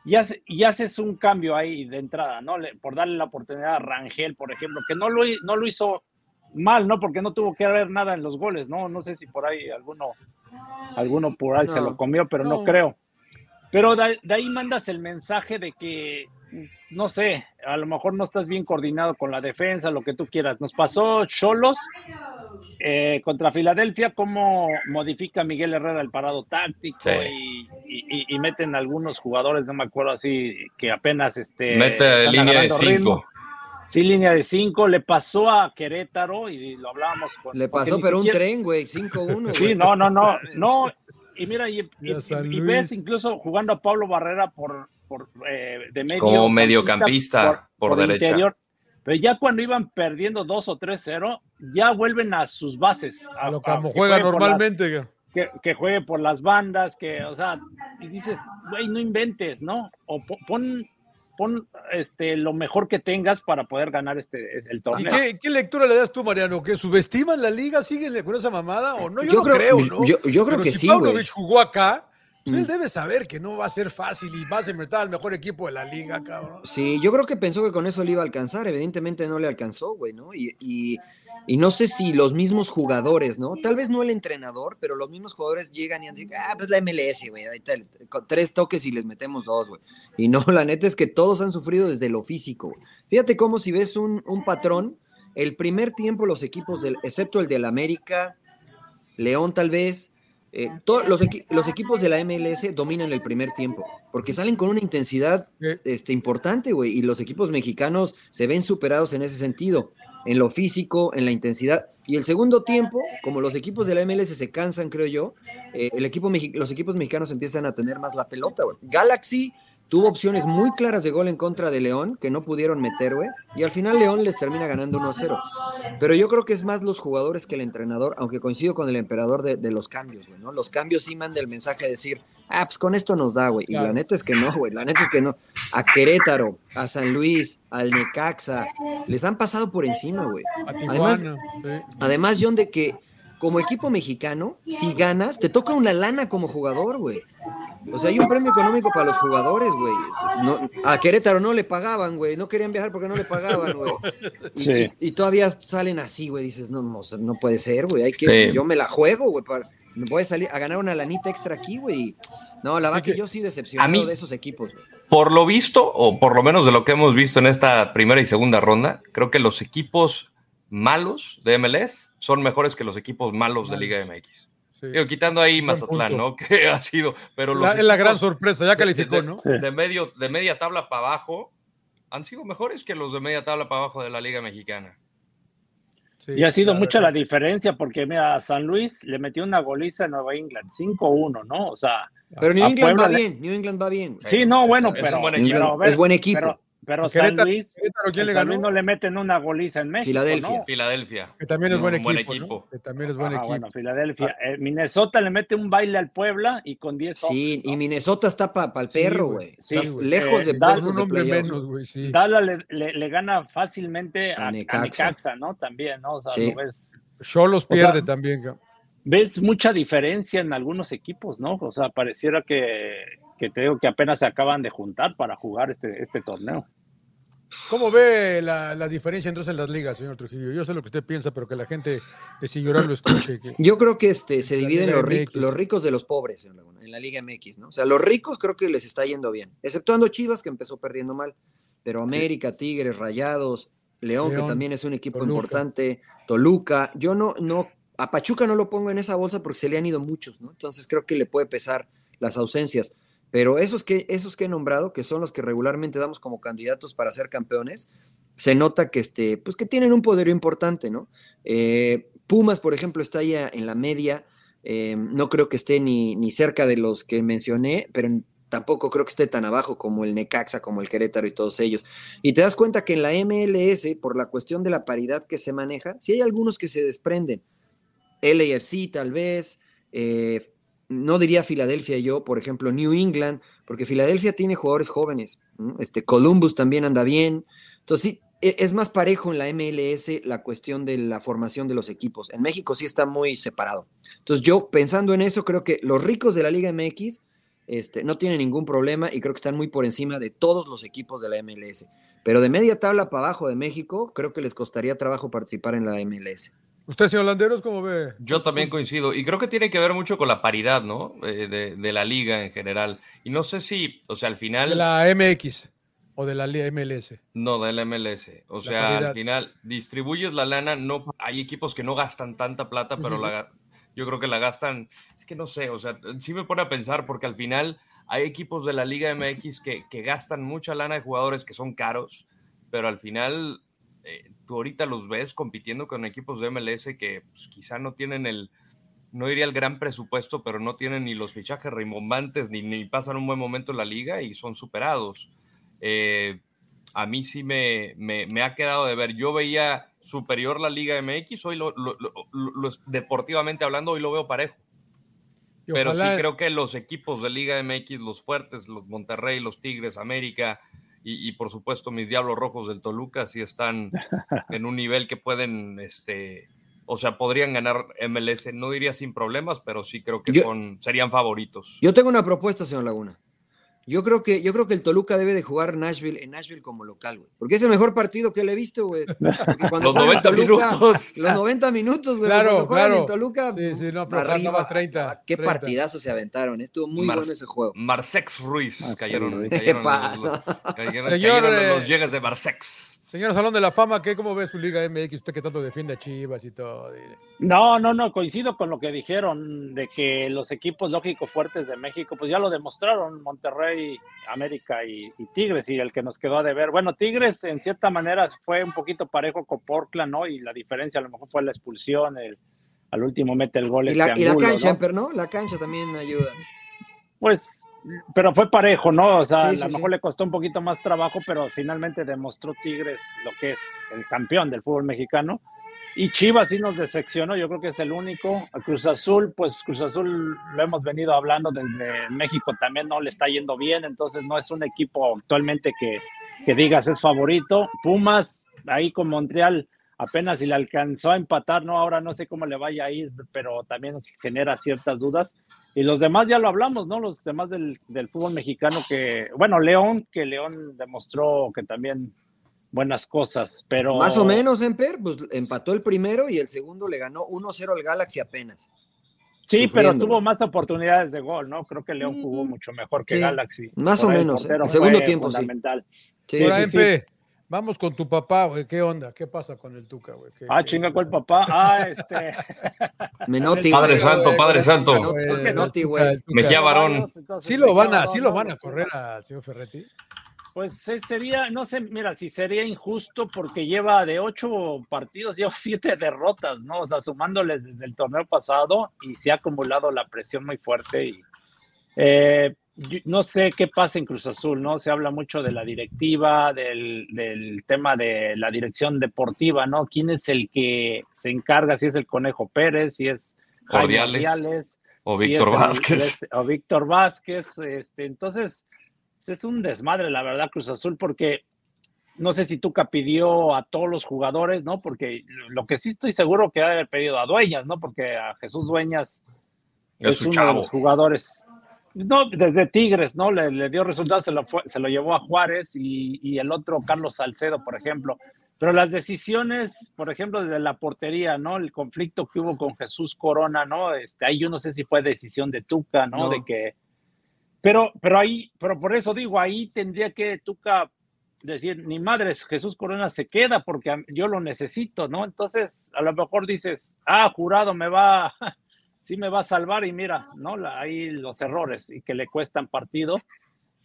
y, hace- y haces un cambio ahí de entrada, ¿no? Le- por darle la oportunidad a Rangel, por ejemplo, que no lo, no lo hizo mal, ¿no? Porque no tuvo que haber nada en los goles, ¿no? No sé si por ahí alguno, alguno por ahí se lo comió, pero no, No. creo. Pero de, de ahí mandas el mensaje de que, no sé, a lo mejor no estás bien coordinado con la defensa, lo que tú quieras. Nos pasó Cholos eh, contra Filadelfia, cómo modifica Miguel Herrera el parado táctico Sí. y, y- y meten algunos jugadores, no me acuerdo así, que apenas este, Mete línea de ritmo. cinco. Sí, línea de cinco. Le pasó a Querétaro y lo hablábamos con. Le pasó, pero un tren, güey, 5-1. Sí, no, no, no. No, y mira, y, ves incluso jugando a Pablo Barrera por, por eh, de medio. Como mediocampista por el derecha. Pero ya cuando iban perdiendo 2 o 3-0, ya vuelven a sus bases. A lo a- como que juega por las- normalmente. que, que juegue por las bandas, que, o sea, y dices, güey, no inventes, ¿no? O po- pon, pon este, lo mejor que tengas para poder ganar este el ¿Y torneo. qué, qué lectura le das tú, Mariano? ¿Que subestiman la liga? ¿Siguen con esa mamada o no? Yo, Yo no creo- creo, ¿no? yo- yo creo Pero que si sí, güey. Paunovic jugó acá, pues él Mm. debe saber que no va a ser fácil y va a enfrentar al mejor equipo de la liga, cabrón. Sí, yo creo que pensó que con eso le iba a alcanzar. Evidentemente no le alcanzó, güey, ¿no? Y, y- y no sé si los mismos jugadores, ¿no? Tal vez no el entrenador, pero los mismos jugadores llegan y dicen, ah, pues la MLS, güey, ahí está, con tres toques y les metemos dos, güey. Y no, la neta es que todos han sufrido desde lo físico. güey. Fíjate cómo si ves un, un patrón, el primer tiempo los equipos, del, excepto el del América, León tal vez, eh, to- los, equi- los equipos de la MLS dominan el primer tiempo, porque salen con una intensidad este, importante, güey, y los equipos mexicanos se ven superados en ese sentido, en lo físico, en la intensidad. Y el segundo tiempo, como los equipos de la MLS se cansan, creo yo, eh, el equipo los equipos mexicanos empiezan a tener más la pelota, güey. Galaxy tuvo opciones muy claras de gol en contra de León que no pudieron meter, güey. Y al final León les termina ganando 1 a 0. Pero yo creo que es más los jugadores que el entrenador, aunque coincido con el emperador de, de los cambios, güey, ¿no? Los cambios sí mandan el mensaje de decir, ah, pues con esto nos da, güey. Y la neta es que no, güey. La neta es que no. A Querétaro, a San Luis, al Necaxa, les han pasado por encima, güey. Además, además, John, de que como equipo mexicano, si ganas, te toca una lana como jugador, güey. O sea, hay un premio económico para los jugadores, güey. a Querétaro no le pagaban, güey. No querían viajar porque no le pagaban, güey. Y, todavía salen así, güey. Dices, no, no, no puede ser, güey. Hay que, Yo me la juego, güey. Me voy a salir a ganar una lanita extra aquí, güey. No, la verdad que, yo sí decepcionado de esos equipos. Por lo visto, o por lo menos de lo que hemos visto en esta primera y segunda ronda, creo que los equipos malos de MLS son mejores que los equipos malos de Liga MX quitando ahí Mazatlán, ¿no? Que ha sido, pero es la gran sorpresa, ya calificó, ¿no? De, medio, de media tabla para abajo, han sido mejores que los de media tabla para abajo de la Liga Mexicana. y ha sido mucha la diferencia porque, mira, San Luis le metió una goliza a Nueva England, 5-1no ¿no? O sea. Pero New England va bien, New England va bien. Sí, no, bueno, pero. Es, buen equipo. Pero San Luis, ¿quién le ganó? no le meten una goliza en México. Filadelfia. Filadelfia. Que también es buen equipo. Que también es buen equipo. Bueno, Filadelfia. Ah. Eh, Minnesota le mete un baile al Puebla y con 10 Sí, y Minnesota está para el perro, güey. Sí, lejos de Dallas, un hombre menos, güey. Sí. Dallas le, le, gana fácilmente a, a, Necaxa. ¿no? También, ¿no? O sea, lo ves. Cholos pierde también. Ves mucha diferencia en algunos equipos, ¿no? O sea, pareciera que que te digo que apenas se acaban de juntar para jugar este, este torneo. ¿Cómo ve la, diferencia entonces en las ligas, señor Trujillo? Yo sé lo que usted piensa, pero que la gente de Silloral lo escuche. Yo creo que este, se dividen los, los, ricos de los pobres en la Liga MX, ¿no? O sea, los ricos creo que les está yendo bien, exceptuando Chivas, que empezó perdiendo mal, pero América, Tigres, Rayados, León, que también es un equipo importante, Toluca, yo no, no, a Pachuca no lo pongo en esa bolsa porque se le han ido muchos, ¿no? Entonces creo que le puede pesar las ausencias. Pero esos que, esos que he nombrado, que son los que regularmente damos como candidatos para ser campeones, se nota que, este, pues que tienen un poder importante, ¿no? Eh, Pumas, por ejemplo, está ya en la media. Eh, no creo que esté ni, ni, cerca de los que mencioné, pero tampoco creo que esté tan abajo como el Necaxa, como el Querétaro y todos ellos. Y te das cuenta que en la MLS, por la cuestión de la paridad que se maneja, sí hay algunos que se desprenden. LAFC tal vez, eh, no diría Filadelfia yo, por ejemplo, New England, porque Filadelfia tiene jugadores jóvenes. Este, Columbus también anda bien. Entonces, sí, e, es más parejo en la MLS la cuestión de la formación de los equipos. En México sí está muy separado. Entonces, yo pensando en eso, creo que los ricos de la Liga MX este, no tienen ningún problema y creo que están muy por encima de todos los equipos de la MLS. Pero de media tabla para abajo de México, creo que les costaría trabajo participar en la MLS. ¿Usted, señor Landeros, cómo ve? Yo también coincido. Y creo que tiene que ver mucho con la paridad, ¿no? Eh, de, la liga en general. Y no sé si, o sea, al final. ¿De la MX o de la MLS? No, de la MLS. O sea, al final distribuyes la lana. No, hay equipos que no gastan tanta plata, pero la, yo creo que la gastan. Es que no sé, o sea, sí me pone a pensar, porque al final hay equipos de la Liga MX que, que gastan mucha lana de jugadores que son caros, pero al final eh, tú ahorita los ves compitiendo con equipos de MLS que pues, quizá no tienen el, no diría el gran presupuesto, pero no tienen ni los fichajes rimbombantes ni, ni pasan un buen momento en la liga y son superados. Eh, a mí sí me, me, ha quedado de ver. Yo veía superior la Liga MX, hoy lo, deportivamente hablando, hoy lo veo parejo. Pero sí creo que los equipos de Liga MX, los fuertes, los Monterrey, los Tigres, América, y, por supuesto mis Diablos Rojos del Toluca sí están en un nivel que pueden, este, o sea, podrían ganar MLS, no diría sin problemas, pero sí creo que son, serían favoritos. Yo tengo una propuesta, señor Laguna. Yo creo que, yo creo que el Toluca debe de jugar Nashville, en Nashville como local, güey. Porque es el mejor partido que le he visto, güey. los 90 minutos. Los 90 minutos, güey. Claro, cuando claro. en Toluca, sí, sí, no, arriba, 30, ah, qué partidazo se aventaron. Estuvo muy bueno ese juego. Marsex Ruiz. cayeron, cayeron, los, cayeron, Señor, los, eh, llegas de Marsex. Señor Salón de la Fama, ¿qué, ¿cómo ve su Liga MX? Usted que tanto defiende a Chivas y todo. No, no, no, coincido con lo que dijeron de que los equipos lógicos fuertes de México, pues ya lo demostraron, Monterrey, América y, Tigres, y el que nos quedó a deber. Bueno, Tigres en cierta manera fue un poquito parejo con Portland, ¿no? Y la diferencia a lo mejor fue la expulsión, el, al último mete el gol. Y la, este y la cancha, ¿no? La cancha también ayuda. Pues pero fue parejo, ¿no? O sea, Sí, a lo mejor sí. le costó un poquito más trabajo, pero finalmente demostró Tigres lo que es el campeón del fútbol mexicano. Y Chivas sí nos decepcionó, yo creo que es el único. A Cruz Azul, pues Cruz Azul lo hemos venido hablando desde México, también no le está yendo bien, entonces no es un equipo actualmente que, que digas es favorito. Pumas, ahí con Montreal, apenas si le alcanzó a empatar, ¿no? Ahora no sé cómo le vaya a ir, pero también genera ciertas dudas. Y los demás ya lo hablamos, ¿no? Los demás del, del fútbol mexicano que, bueno, León, que León demostró que también buenas cosas, pero... Más o menos, Emper, pues empató el primero y el segundo le ganó 1-0 al Galaxy apenas. Sí, pero tuvo más oportunidades de gol, ¿no? Creo que León jugó mucho mejor que sí, Galaxy. más Por o menos, ¿eh? El segundo tiempo, sí. fundamental. Sí, Ahora, sí, sí. Vamos con tu papá, güey. ¿Qué onda? ¿Qué pasa con el Tuca, güey? ¿Qué- Ah, qué- chinga, ¿cuál papá? Ah, este... Menotti, Padre güey. Santo, Padre Santo. Menotti, Güey. Mejía varón. Entonces, Sí lo van a, sí lo van a correr al señor Ferretti. Pues sería, no sé, mira, si sería injusto porque lleva de ocho partidos, lleva siete derrotas, ¿no? O sea, sumándoles desde el torneo pasado y se ha acumulado la presión muy fuerte y eh, no sé qué pasa en Cruz Azul, ¿no? Se habla mucho de la directiva, del, del tema de la dirección deportiva, ¿no? ¿Quién es el que se encarga? Si es el Conejo Pérez, si es Jaime Ordiales. O Víctor Vázquez. o Víctor Vázquez. Este, entonces, pues, es un desmadre, la verdad, Cruz Azul, porque no sé si Tuca pidió a todos los jugadores, ¿no? Porque lo que sí estoy seguro que ha haber pedido a Dueñas, ¿no? Porque a Jesús Dueñas Es uno de los jugadores. No, desde Tigres, ¿no? Le, le dio resultados, se lo, fue- se lo llevó a Juárez y, y el otro, Carlos Salcedo, por ejemplo. Pero las decisiones, por ejemplo, desde la portería, ¿no? El conflicto que hubo con Jesús Corona, ¿no? Este, ahí yo no sé si fue decisión de Tuca, ¿no? No. De que. Pero, pero ahí, pero por eso digo, ahí tendría que Tuca decir, ni madres, Jesús Corona se queda porque yo lo necesito, ¿no? Entonces, a lo mejor dices, ah, jurado me va, sí me va a salvar y mira, ¿no? La- ahí los errores y que le cuestan partido.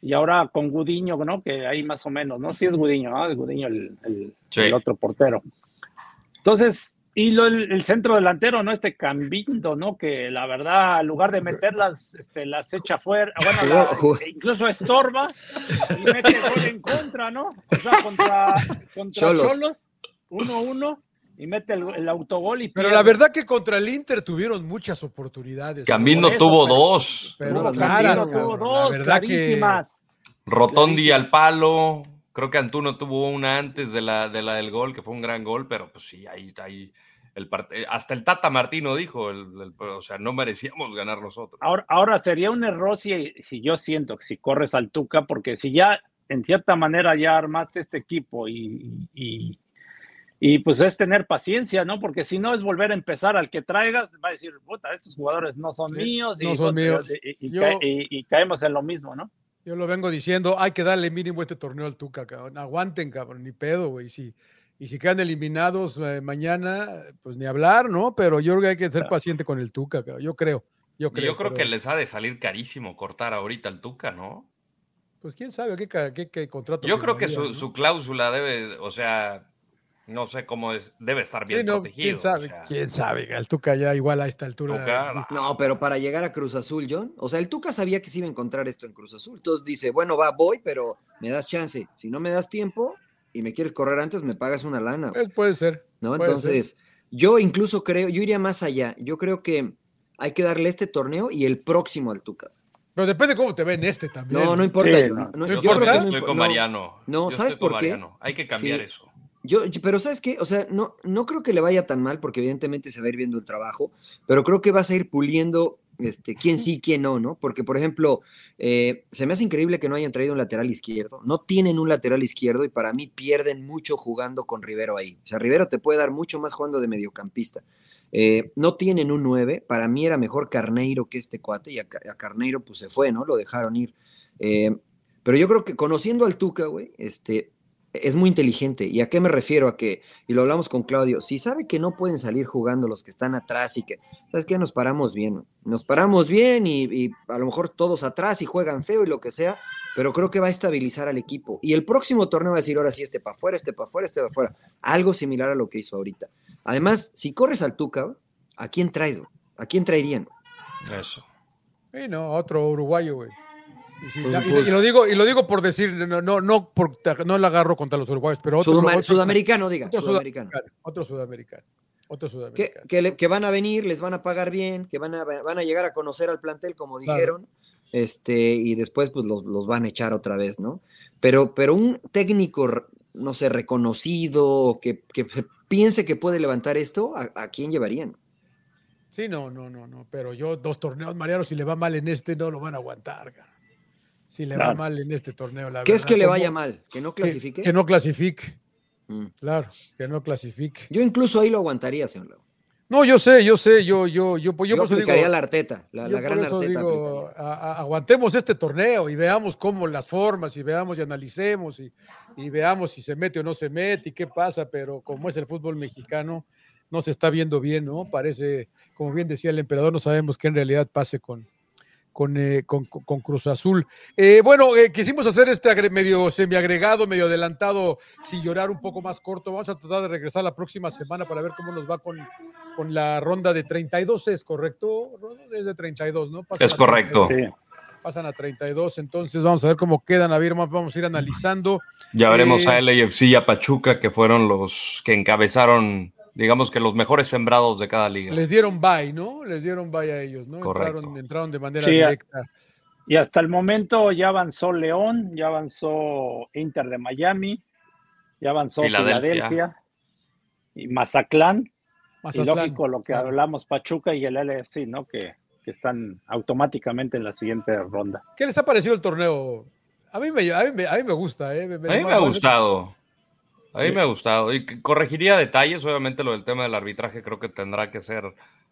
Y ahora con Gudiño, ¿no? Que ahí más o menos, ¿no? Sí es Gudiño, ¿no? Es Gudiño el, el- Sí. el otro portero. Entonces, y lo- el, el centro delantero, ¿no? Este Cambindo, ¿no? Que la verdad, en lugar de meterlas, este, las echa fuera, bueno, la- incluso estorba y mete gol en contra, ¿no? O sea, contra, contra Cholos. Cholos, 1-1, y mete el, el autogol y Pero pierde. la verdad que contra el Inter tuvieron muchas oportunidades. Eso, tuvo pero- dos. Pero No, claras, Cambindo tuvo dos, La verdad que clarísimas. Rotondi al palo. Creo que Antuno tuvo una antes de la, de la del gol, que fue un gran gol, pero pues sí, ahí, ahí el part- eh, hasta el Tata Martino dijo, el- el- o sea, no merecíamos ganar nosotros. Ahora, ahora sería un error si, si yo siento que si corres al Tuca, porque si ya en cierta manera ya armaste este equipo y, y, y, pues es tener paciencia, ¿no? Porque si no es volver a empezar al que traigas, va a decir, puta, estos jugadores no son Sí, míos y, no son puta, míos. y- y Yo- ca- y- y caemos en lo mismo, ¿no? Yo lo vengo diciendo, hay que darle mínimo este torneo al Tuca, cabrón. Aguanten, cabrón, ni pedo, güey. Si, y si quedan eliminados eh, mañana, pues ni hablar, ¿no? Pero yo creo que hay que ser Claro. paciente con el Tuca, cabrón. Yo creo. Yo Y creo, yo creo pero, que les ha de salir carísimo cortar ahorita al Tuca, ¿no? Pues quién sabe qué, qué, qué contrato. Yo creo que su, ¿no? su cláusula debe, o sea, no sé cómo es, debe estar Sí, bien no, protegido. quién sabe, o sea, quién sabe. El Tuca ya igual a esta altura. Tuca, No, pero para llegar a Cruz Azul, John, o sea, el Tuca sabía que se iba a encontrar esto en Cruz Azul. Entonces dice, bueno, va, voy, pero me das chance. Si no me das tiempo y me quieres correr antes, me pagas una lana. Pues puede ser. ¿no? Puede Entonces, yo incluso creo, yo iría más allá. Yo creo que hay que darle este torneo y el próximo al Tuca. Pero depende cómo te ven este también. No, no importa. Sí, yo, no. no, yo, yo creo que no estoy con no, Mariano. no, Yo ¿sabes estoy con por qué? Mariano. Hay que cambiar Sí. eso. Yo, pero ¿sabes qué? O sea, no, no creo que le vaya tan mal, porque evidentemente se va a ir viendo el trabajo, pero creo que vas a ir puliendo este, quién sí, quién no, ¿no? Porque, por ejemplo, eh, se me hace increíble que no hayan traído un lateral izquierdo. No tienen un lateral izquierdo y para mí pierden mucho jugando con Rivero ahí. O sea, Rivero te puede dar mucho más jugando de mediocampista. Eh, no tienen un 9, para mí era mejor Carneiro que este cuate, y a Carneiro pues se fue, ¿no? Lo dejaron ir. Eh, pero yo creo que conociendo al Tuca, güey, este, es muy inteligente. ¿Y a qué me refiero? A que, y lo hablamos con Claudio, si sabe que no pueden salir jugando los que están atrás y que, ¿sabes qué? Nos paramos bien. Nos paramos bien y, y a lo mejor todos atrás y juegan feo y lo que sea, pero creo que va a estabilizar al equipo. Y el próximo torneo va a decir, ahora sí, este para afuera, este para afuera, este para afuera. Algo similar a lo que hizo ahorita. Además, si corres al Tuca, ¿a quién traes? ¿A quién traerían? Eso. Sí, no, otro uruguayo, güey. Sí, y, y, lo digo, y lo digo por decir, no, no, no, por, no la agarro contra los uruguayos, pero otro, Sudam otro sudamericano, diga. Otro sudamericano. Otro sudamericano. Otro Que, sudamericano. que, le, que, van a venir, les van a pagar bien, que van a, van a llegar a conocer al plantel, como dijeron, este, y después pues los, los, van a echar otra vez, ¿no? Pero, pero un técnico, no sé, reconocido, que, que piense que puede levantar esto, ¿a, a quién llevarían? Sí, no, no, no, no, pero yo dos torneos, Mariano, si le va mal en este, no lo van a aguantar. Si le claro. va mal en este torneo, la ¿Qué verdad, es que le vaya mal? ¿Que no clasifique? Que, que no clasifique. Mm. Claro, que no clasifique. Yo incluso ahí lo aguantaría, señor Leo. No, yo sé, yo sé, yo, yo, yo, pues yo, yo digo, la Arteta, la, la gran Arteta. Digo, a, a, aguantemos este torneo y veamos cómo las formas y veamos y analicemos y, y, veamos si se mete o no se mete y qué pasa, pero como es el fútbol mexicano, no se está viendo bien, ¿no? Parece, como bien decía el emperador, no sabemos qué en realidad pase con, con, eh, con, con, Cruz Azul. Eh, bueno, eh, quisimos hacer este medio semiagregado, medio adelantado, sin llorar un poco más corto. Vamos a tratar de regresar la próxima semana para ver cómo nos va con, con la ronda de 32, ¿es correcto? Es de 32, ¿no? Pasan es correcto. 32, sí. Pasan a 32, entonces vamos a ver cómo quedan, a ver, vamos a ir analizando. Ya veremos a LAFC y a Pachuca, que fueron los que encabezaron digamos que los mejores sembrados de cada liga. Les dieron bye, ¿no? Les dieron bye a ellos, ¿no? Entraron, entraron, de manera sí, directa. Y hasta el momento ya avanzó León, ya avanzó Inter de Miami, ya avanzó Filadelfia, Filadelfia y Mazatlán, Mazatlán. Y lógico lo que hablamos, Pachuca y el LFC, ¿no? Que, que, están automáticamente en la siguiente ronda. ¿Qué les ha parecido el torneo? A mí me, a mí me, a mí me gusta, ¿eh? Me, a mí me ha gustado. A mí me ha gustado. Y corregiría detalles, obviamente lo del tema del arbitraje creo que tendrá que ser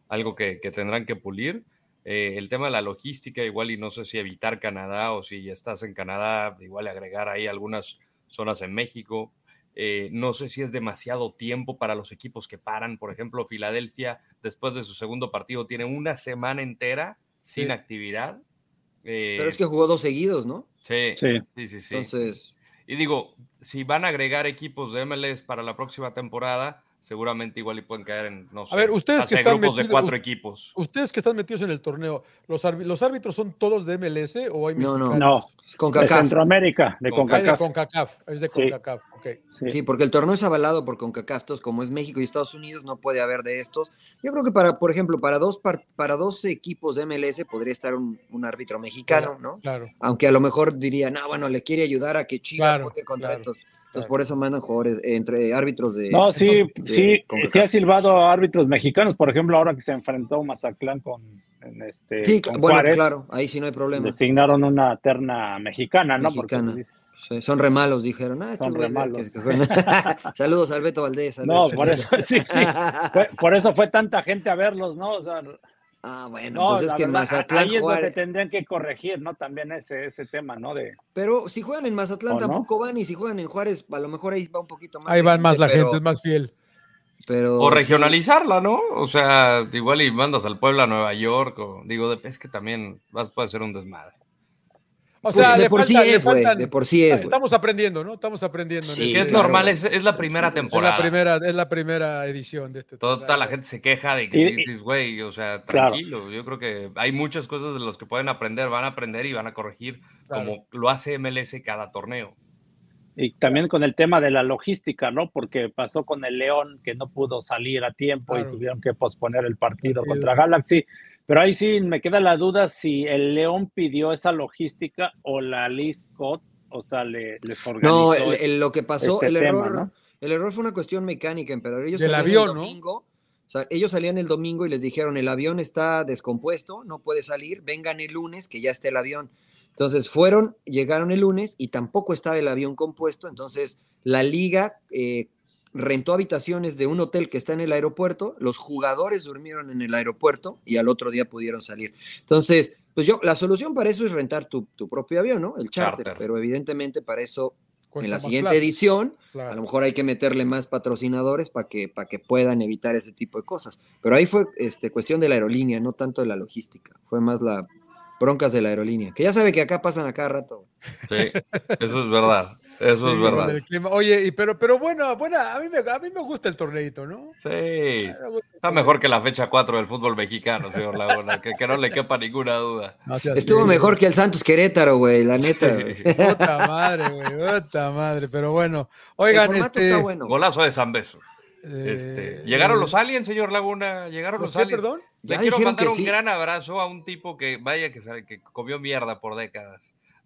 algo que, que tendrán que pulir. Eh, el tema de la logística, igual y no sé si evitar Canadá o si estás en Canadá, igual agregar ahí algunas zonas en México. Eh, no sé si es demasiado tiempo para los equipos que paran. Por ejemplo, Filadelfia, después de su segundo partido, tiene una semana entera sin sí. actividad. Eh, Pero es que jugó dos seguidos, ¿no? Sí, sí, sí. sí, sí. Entonces, y digo, si van a agregar equipos de MLS para la próxima temporada, seguramente igual y pueden caer en, no sé, a ver, ustedes que están grupos metidos, de cuatro equipos. Ustedes que están metidos en el torneo, ¿los, ¿los árbitros son todos de MLS o hay No, no, no. Con De Centroamérica, de CONCACAF. Ah, de CONCACAF, es de CONCACAF, sí. ok. Sí. sí. porque el torneo es avalado por CONCACAF, entonces, como es México y Estados Unidos, no puede haber de estos. Yo creo que para, por ejemplo, para dos, para dos equipos de MLS podría estar un, un árbitro mexicano, claro, ¿no? Claro. Aunque a lo mejor dirían, no, bueno, le quiere ayudar a que Chivas claro, vote contra claro. estos. Entonces, por eso mandan jugadores eh, entre árbitros de. No, sí, entonces, sí, de, sí ha silbado a árbitros mexicanos. Por ejemplo, ahora que se enfrentó Mazatlán con. Este, sí, con bueno, Juárez, claro, ahí sí no hay problema. Designaron una terna mexicana, ¿no? Mexicana. Porque, sí, son re malos, dijeron. Ah, son re malos. Que, que Saludos al Beto Valdés. Al no, por eso, sí, sí. Fue, por eso fue tanta gente a verlos, ¿no? O sea, Ah, bueno, no, pues es que verdad, Mazatlán. Ahí es donde tendrían que corregir, ¿no? También ese, ese tema, ¿no? De... Pero si juegan en Mazatlán tampoco no? van, y si juegan en Juárez, a lo mejor ahí va un poquito más. Ahí van gente, más la pero... gente, es más fiel. Pero, o regionalizarla, sí. ¿no? O sea, igual y mandas al pueblo a Nueva York, o digo, es que también vas, puede ser un desmadre. O sea, pues de, por falta, sí es, faltan, de por sí es, Estamos aprendiendo, ¿no? Estamos aprendiendo. Sí, es normal, es, es, la primera temporada. Es la primera, es la primera edición de este Toda, toda la gente se queja de que dices, güey, o sea, tranquilo. Claro. Yo creo que hay muchas cosas de las que pueden aprender, van a aprender y van a corregir, claro. como lo hace MLS cada torneo. Y también con el tema de la logística, ¿no? Porque pasó con el León que no pudo salir a tiempo y tuvieron que posponer el partido, partido. contra Galaxy. Pero ahí sí me queda la duda si el León pidió esa logística o la Liz Scott, o sea, le, les organizó. No, el, el, lo que pasó, este el, tema, error, ¿no? el error fue una cuestión mecánica, pero ellos del avión, el domingo, ¿no? o sea, ellos salían el domingo y les dijeron, el avión está descompuesto, no puede salir, vengan el lunes que ya esté el avión. Entonces fueron, llegaron el lunes y tampoco estaba el avión compuesto, entonces la liga eh, rentó habitaciones de un hotel que está en el aeropuerto, los jugadores durmieron en el aeropuerto y al otro día pudieron salir. Entonces, pues yo, la solución para eso es rentar tu, tu propio avión, ¿no? El charter, charter, pero evidentemente para eso, Cuesta en la siguiente plata. edición, claro. a lo mejor hay que meterle más patrocinadores para que, para que puedan evitar ese tipo de cosas. Pero ahí fue este, cuestión de la aerolínea, no tanto de la logística, fue más la broncas de la aerolínea, que ya sabe que acá pasan a cada rato. Sí, eso es verdad. Eso Sí, es verdad. clima. Oye, y pero, pero bueno, bueno, a mí, me, a mí me gusta el torneito, ¿no? Sí. Me Está mejor que la fecha 4 del fútbol mexicano, señor Laguna, que, que no le quepa ninguna duda. No Estuvo mejor que el Santos Querétaro, güey, la neta. güey. Puta madre, güey, puta madre. Pero bueno, oigan, el este. está bueno. Golazo de San Beso. eh, Este, llegaron los aliens, señor Laguna. Llegaron ¿por los aliens. perdón? Le Ya quiero mandar un sí. gran abrazo a un tipo que, vaya, que, que comió mierda por décadas.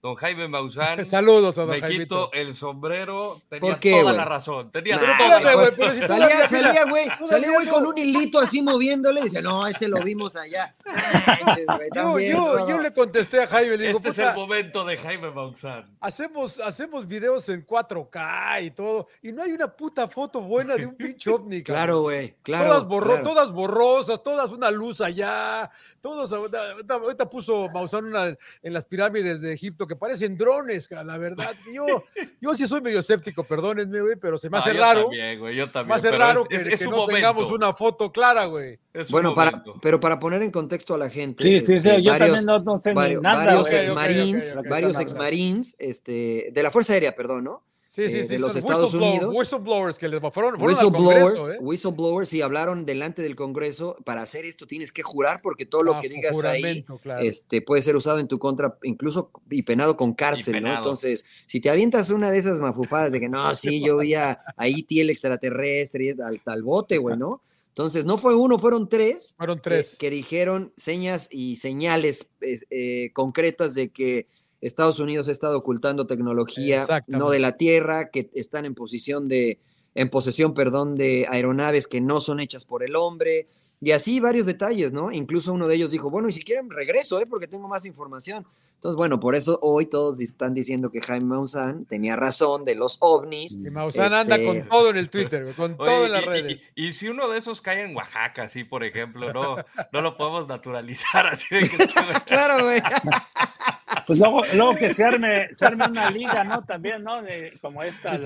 Don Jaime Maussan. Saludos a don Me Jaimito. quito el sombrero. Tenía ¿Por qué, toda la razón. Tenía Nah, toda la razón. si Salía, salía, güey, salía, güey, con un hilito así moviéndole. Dice, no, este lo vimos allá. Manches, güey, Yo, también, yo, no. yo le contesté a Jaime, le digo, Este es "Puta, el momento de Jaime Maussan. hacemos, hacemos videos en 4K y todo, y no hay una puta foto buena de un pinche ovni. Claro, güey, claro. todas, borro- claro. todas borrosas, todas una luz allá, todos, ahorita puso Maussan una en las pirámides de Egipto que parecen drones, la verdad. Yo, yo sí soy medio escéptico, perdónenme, güey, pero se me hace Ah, yo raro, También, güey, yo me hace pero raro es- que, es- es que un no momento, tengamos una foto clara, güey. Bueno, para, pero para poner en contexto a la gente, Sí, sí, sí, este, yo varios, también no, no sé vario- ni nada. varios exmarines, ok, ok, varios exmarines, este, de la Fuerza Aérea, perdón, ¿no? Sí, sí, eh, sí. de los Estados whistleblow- Unidos. Whistleblowers que les fueron, fueron al Whistleblowers, Congreso, ¿eh? whistleblowers, y hablaron delante del Congreso. Para hacer esto tienes que jurar porque todo lo Bajo que digas ahí claro. este, puede ser usado en tu contra, incluso y penado con cárcel, ¿no? Entonces, si te avientas una de esas mafufadas de que no, sí, yo vi a, a E.T. el extraterrestre y al, al bote, güey, ¿no? Entonces, no fue uno, fueron tres. Fueron que- tres. Que, dijeron señas y señales es, eh, concretas de que Estados Unidos ha estado ocultando tecnología no de la Tierra, que están en posición de, en posesión, perdón, de aeronaves que no son hechas por el hombre, y así varios detalles, ¿no? Incluso uno de ellos dijo, bueno, y si quieren regreso, ¿eh? Porque tengo más información. Entonces, bueno, por eso hoy todos están diciendo que Jaime Maussan tenía razón de los ovnis. Y Maussan anda Este- con todo en el Twitter, con Oye, todo en las y- redes. Y, y si uno de esos cae en Oaxaca, así, por ejemplo, no, no lo podemos naturalizar así de que Claro, güey. Pues luego, luego que se arme, se arme una liga, ¿no? También, ¿no? De, como esta.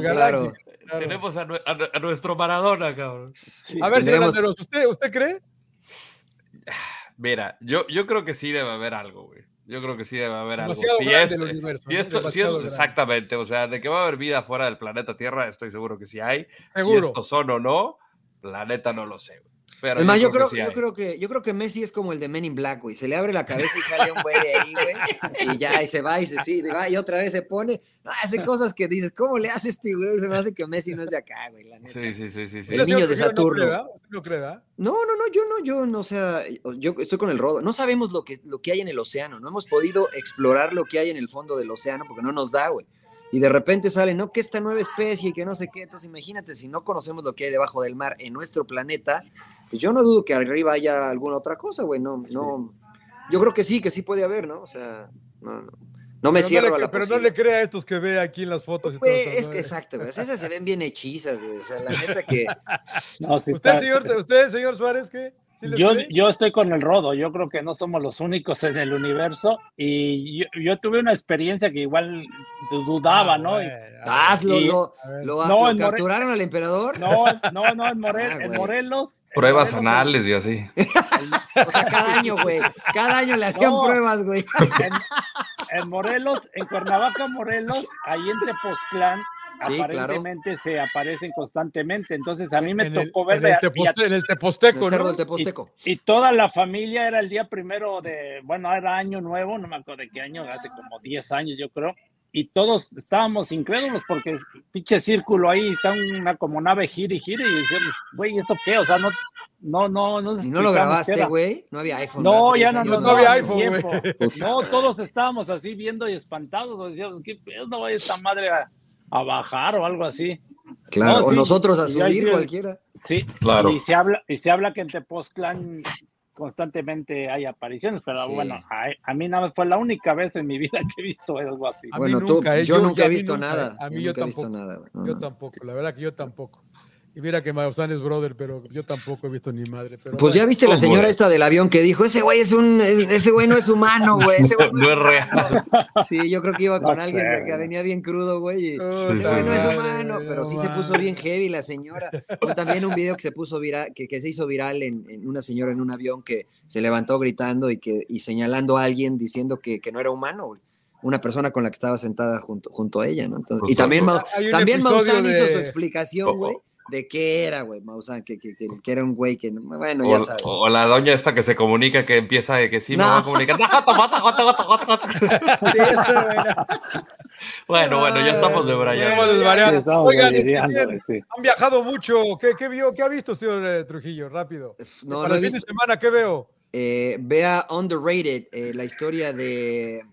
claro. tenemos a, a a nuestro Maradona, cabrón. Sí. A ver, señor Tendremos- Landeros, ¿usted, ¿usted cree? Mira, yo, yo creo que sí debe haber algo, güey. Yo creo que sí debe haber algo. Si grande es- el universo, si esto, si es- exactamente, o sea, de que va a haber vida fuera del planeta Tierra, estoy seguro que sí hay. Si Seguro. estos son o no, la neta no lo sé, güey. Pero Es más, yo creo, que sí yo hay. creo que yo creo que Messi es como el de Men in Black, güey. Se le abre la cabeza y sale un güey de ahí, güey. Y ya, y se va y se sí, va y otra vez se pone. No, hace cosas que dices, ¿cómo le hace este güey? Se me hace que Messi no es de acá, güey, la neta. Sí, sí, sí, sí. sí. El ¿Usted, niño de Saturno. No cree, ¿verdad? ¿Usted no cree, ¿verdad? No, no, no, yo no, yo no, o sea, yo estoy con el rodo. No sabemos lo que, lo que hay en el océano, no hemos podido explorar lo que hay en el fondo del océano porque no nos da, güey. Y de repente sale, no, que esta nueva especie y que no sé qué. Entonces, imagínate, si no conocemos lo que hay debajo del mar en nuestro planeta, pues yo no dudo que arriba haya alguna otra cosa, güey. No, no. Yo creo que sí, que sí puede haber, ¿no? O sea, no, no, no me Pero cierro no a le, la pero no le crea a estos que ve aquí en las fotos. y todo Güey, eso, es ¿no? que exacto, güey. Esas se ven bien hechizas, güey. O sea, la neta que. No, sí ¿Usted, está- señor, usted, señor Suárez, qué? ¿Sí les Yo, cree? yo estoy con el rodo, yo creo que no somos los únicos en el universo y yo, yo tuve una experiencia que igual dudaba, Ah, ¿no? bueno, Y- a ver, Hazlo, y- lo, No, lo en capturaron al emperador. No, no, no, en, Morel- Ah, en. Morelos. en Pruebas Morelos, anales y así. O sea, cada año, güey. Cada año le hacían No. pruebas, güey. En, en Morelos, en Cuernavaca, Morelos, ahí en Tepoztlán, Sí, claro. aparentemente se aparecen constantemente. Entonces a mí me en el, tocó ver en el, de- y, teposte- en el El Teposteco, cerro ¿no? del Teposteco. y toda la familia era el día primero de, bueno, era año nuevo, no me acuerdo de qué año, hace como 10 años yo creo. Y todos estábamos incrédulos porque pinche círculo ahí está una como nave gira y gira y decíamos, güey, ¿eso qué? O sea, no, no, no, no. ¿Y no lo grabaste, güey? No había iPhone. No, ya 10 no, no, No había iPhone, tiempo. güey. No, todos estábamos así viendo y espantados. o Decíamos, ¿qué pedo? No vaya esta madre a, a bajar o algo así. Claro, No, o sí, nosotros a subir cualquiera. Sí, Claro. y se habla, y se habla que en Tepoztlán constantemente hay apariciones, pero Sí. bueno, a, a mí nada más fue la única vez en mi vida que he visto algo así. Bueno, nunca, tú, eh, yo, yo- nunca he visto nunca, nada. eh. A mí yo tampoco. nada, güey. No, Yo tampoco, la verdad que yo tampoco. Y mira que Maussan es brother, pero yo tampoco he visto ni madre. Pero Pues ya viste la señora güey. esta del avión que dijo, ese güey es un, ese güey no es humano, güey. Ese güey No es real. Sí, yo creo que iba No con sé, alguien que güey. venía bien crudo, güey. Puta Ese güey no es humano, no pero sí se puso bien heavy la señora. O también un video que se puso viral, que, que se hizo viral en, en una señora en un avión que se levantó gritando y que y señalando a alguien diciendo que, que no era humano, güey. una persona con la que estaba sentada junto, junto a ella, ¿no? Entonces, y también, también Maussan hizo su explicación, Oh, güey, oh. De qué era, güey, Maussan, que, que, que, que era un güey que, bueno, O, ya sabes. o- la doña esta que se comunica que empieza de que sí me No. va a comunicar. Sí, eso. Bueno, bueno, ya estamos de Brian. Sí, estamos Oigan, también sí. han viajado mucho. ¿Qué, qué vio? ¿Qué ha visto, señor eh, Trujillo? Rápido. No, Para no el fin de semana, ¿qué veo? Eh, vea Underrated, eh, la historia de,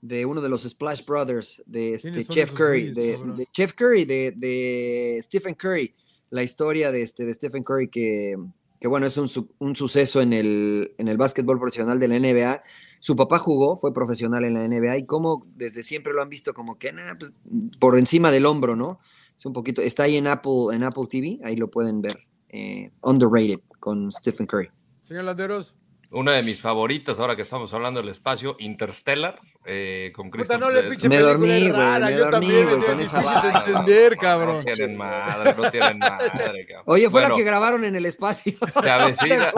de uno de los Splash Brothers, de este ¿Quiénes son Jeff esos Curry, de, de Jeff Curry, de Stephen Curry, la historia de, este, de Stephen Curry que, que bueno, es un, un suceso en el, en el básquetbol profesional de la NBA. Su papá jugó, fue profesional en la NBA y como desde siempre lo han visto como que nah, pues, por encima del hombro, ¿no? Es un poquito, está ahí en Apple, en Apple TV, ahí lo pueden ver. eh, underrated con Stephen Curry. Señor Landeros. Una de mis favoritas, ahora que estamos hablando del espacio, Interstellar, eh, con Puta, Christian no le Bale. pinche Me dormí, güey, me Yo dormí, güey, con esa vaina. entender, cabrón. No tienen madre, no tienen madre, cabrón. Oye, fue la Bueno, que grabaron en el espacio. se avecina,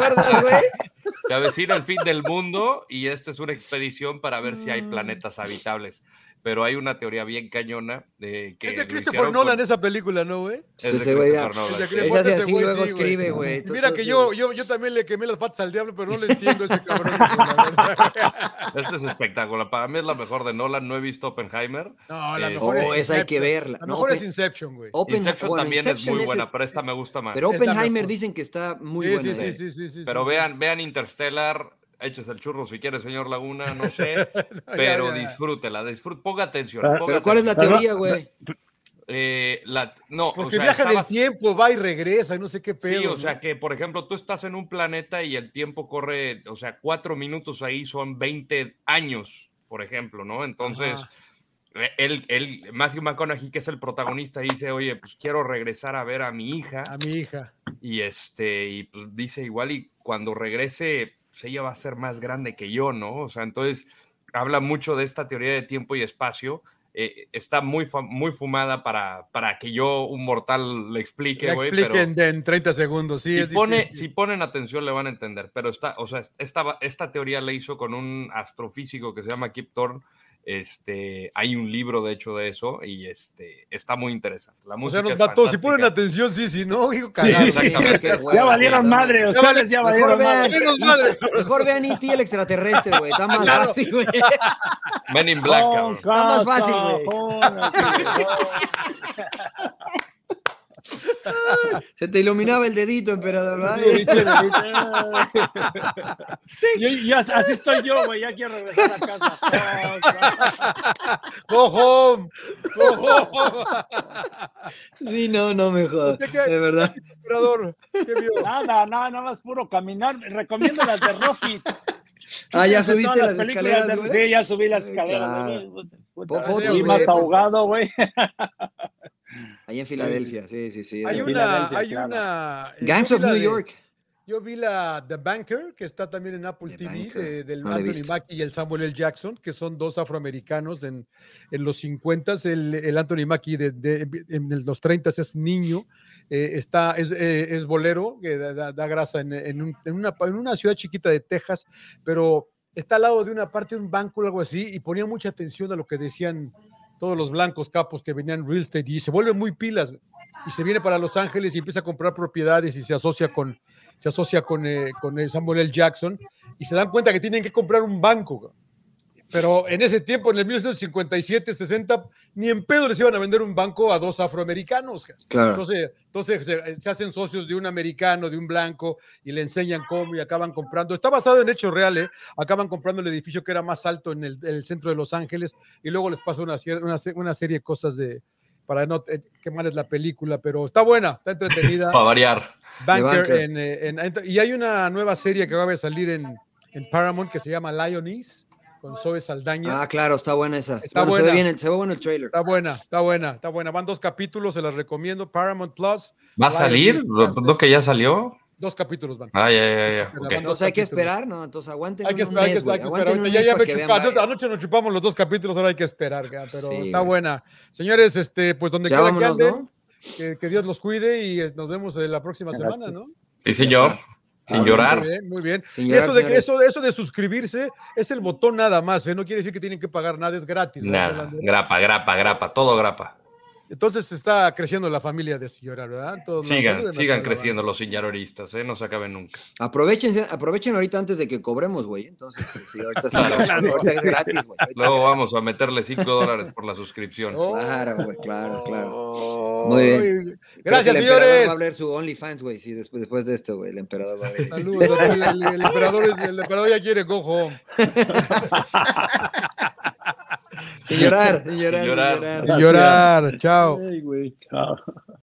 se avecina el fin del mundo y esta es una expedición para ver si hay planetas habitables. Pero hay una teoría bien cañona de que. Es de Christopher Nolan con- esa película, ¿no, güey? es de ya- Christopher Nolan, Es de sí. así, güey, luego sí, escribe, güey. Mira que yo, yo, yo también le quemé las patas al diablo, pero no le entiendo a ese cabrón. Este es espectacular. Para mí es la mejor de Nolan. No he visto Oppenheimer. No, la Eh, mejor Oh, es esa hay que Inception. verla. La No, mejor es Inception, güey. Open- Inception bueno, también Inception es muy buena, es- pero esta me gusta más. Pero Oppenheimer dicen que está muy Sí, buena. sí, sí, sí, sí, sí, Pero sí. vean, vean Interstellar. Échese el churro si quiere, señor Laguna, no sé, pero ya. disfrútela, disfrute, ponga atención. Pero- ponga Pero ¿cuál es la teoría, güey? Eh, la- no, Porque o sea, viaja en el estabas- tiempo, va y regresa, y no sé qué pedo. Sí, o ¿no? sea que, por ejemplo, tú estás en un planeta y el tiempo corre, o sea, cuatro minutos ahí son 20 años, por ejemplo, ¿no? Entonces, eh, él, él, Matthew McConaughey, que es el protagonista, dice, oye, pues quiero regresar a ver a mi hija. A mi hija. Y este, y pues dice igual, y cuando regrese, pues ella va a ser más grande que yo, ¿no? O sea, entonces habla mucho de esta teoría de tiempo y espacio. eh, está muy, muy fumada para, para que yo, un mortal, le explique, Que güey. expliquen pero- en 30 segundos, sí. si, es pone, difícil. si ponen atención le van a entender, pero está, o sea, esta, esta teoría la hizo con un astrofísico que se llama Kip Thorne. Este, hay un libro de hecho de eso y este está muy interesante. La O música sea, nos es mató. Si ponen atención, sí, si no, hijo, Sí, cagado. sí, sí. Qué Ya valieron madre, ustedes ya Mejor valieron vean, madre. Mejor vean E.T. el extraterrestre, güey. Está más Claro. fácil, güey. Men in Black, cabrón. Está más fácil, güey. Se te iluminaba el dedito, emperador. ¿verdad? Yo, yo- así estoy yo, güey. Ya quiero regresar a casa. Go home. Go home. Sí, no, no me jodas. ¿Usted qué- De verdad. Emperador, ¿qué vio? Nada, nada, nada más puro caminar. Recomiendo las de Rocky. Ah, ya subiste las escaleras, de-. Sí, ya subí las escaleras. claro. güey. Pon Puta, fotos, y más ahogado, güey. Ahí en Filadelfia, sí, sí, sí. Hay una, hay claro. una. eh, Gangs of New de- York. Yo vi la The Banker, que está también en Apple The TV, Banker, de- del no Anthony. Mackie y el Samuel L. Jackson, que son dos afroamericanos en, en los 50, el, el Anthony Mackie de, de- en los 30 es niño, eh, está, es, eh, es bolero, que da, da- da grasa en, en un- en una, en una ciudad chiquita de Texas, pero está al lado de una parte de un banco o algo así, y ponía mucha atención a lo que decían todos los blancos capos que venían real estate y se vuelve muy pilas y se viene para Los Ángeles y empieza a comprar propiedades y se asocia con se asocia con, eh, con eh, Samuel L. Jackson y se dan cuenta que tienen que comprar un banco. Pero en ese tiempo, en el 1957, 60, ni en pedo les iban a vender un banco a dos afroamericanos. Claro. Entonces, entonces se, se hacen socios de un americano, de un blanco, y le enseñan cómo y acaban comprando. Está basado en hechos reales. Acaban comprando el edificio que era más alto en el, en el centro de Los Ángeles y luego les pasa una, serie de cosas de para no eh, quemarles la película, pero está buena, está entretenida. Para variar. Banker, Banker. en, eh, en- en- y hay una nueva serie que va a salir en, en Paramount que se llama Lioness con Zoe Saldaña. Ah, claro, está buena esa. Está Bueno, Se, buena. ve bien el, se ve bueno el trailer. Está buena, está buena, está buena. Van dos capítulos, se las recomiendo. Paramount Plus, ¿Va a salir? ¿No, no que ya salió? dos capítulos van. Ah, ya, ya, ya. Entonces hay que capítulos. esperar, ¿no? Entonces aguanten Hay que un esperar, hay que mes, esperar, güey. hay que esperar. Un Ya, ya me anoche, nos chupamos los dos capítulos, ahora hay que esperar, pero Sí, está güey. buena. Señores, este, pues donde quiera que vámonos, anden, ¿no? que, que Dios los cuide y eh, nos vemos eh, la próxima Gracias. semana, ¿no? Sí, señor. Sin llorar. Muy bien, muy bien. Sin Y llorar, eso de, que eso, eso de suscribirse es el botón nada más, ¿eh? no quiere decir que tienen que pagar nada, es gratis. ¿no, Nada, grapa, grapa, grapa, todo grapa. Entonces está creciendo la familia de señora, ¿verdad? Todos Sigan, sigan creciendo los señororistas, ¿eh? no se acaben nunca. Aprovechen, aprovechen ahorita antes de que cobremos, güey. Entonces, sí, ahorita sí, Claro. ahorita es gratis, güey. ahorita Luego vamos a meterle 5 dólares por la suscripción. Oh, Claro, güey, claro, claro. oh, Muy bien. Gracias, el emperador señores. Va a abrir su OnlyFans, güey. Sí, después, después de esto, güey. El emperador va a abrir. Saludos. El, el- el emperador, es- el emperador ya quiere home. Sin llorar, sin llorar, Sin llorar. sin llorar. Chao. Ay, güey, chao.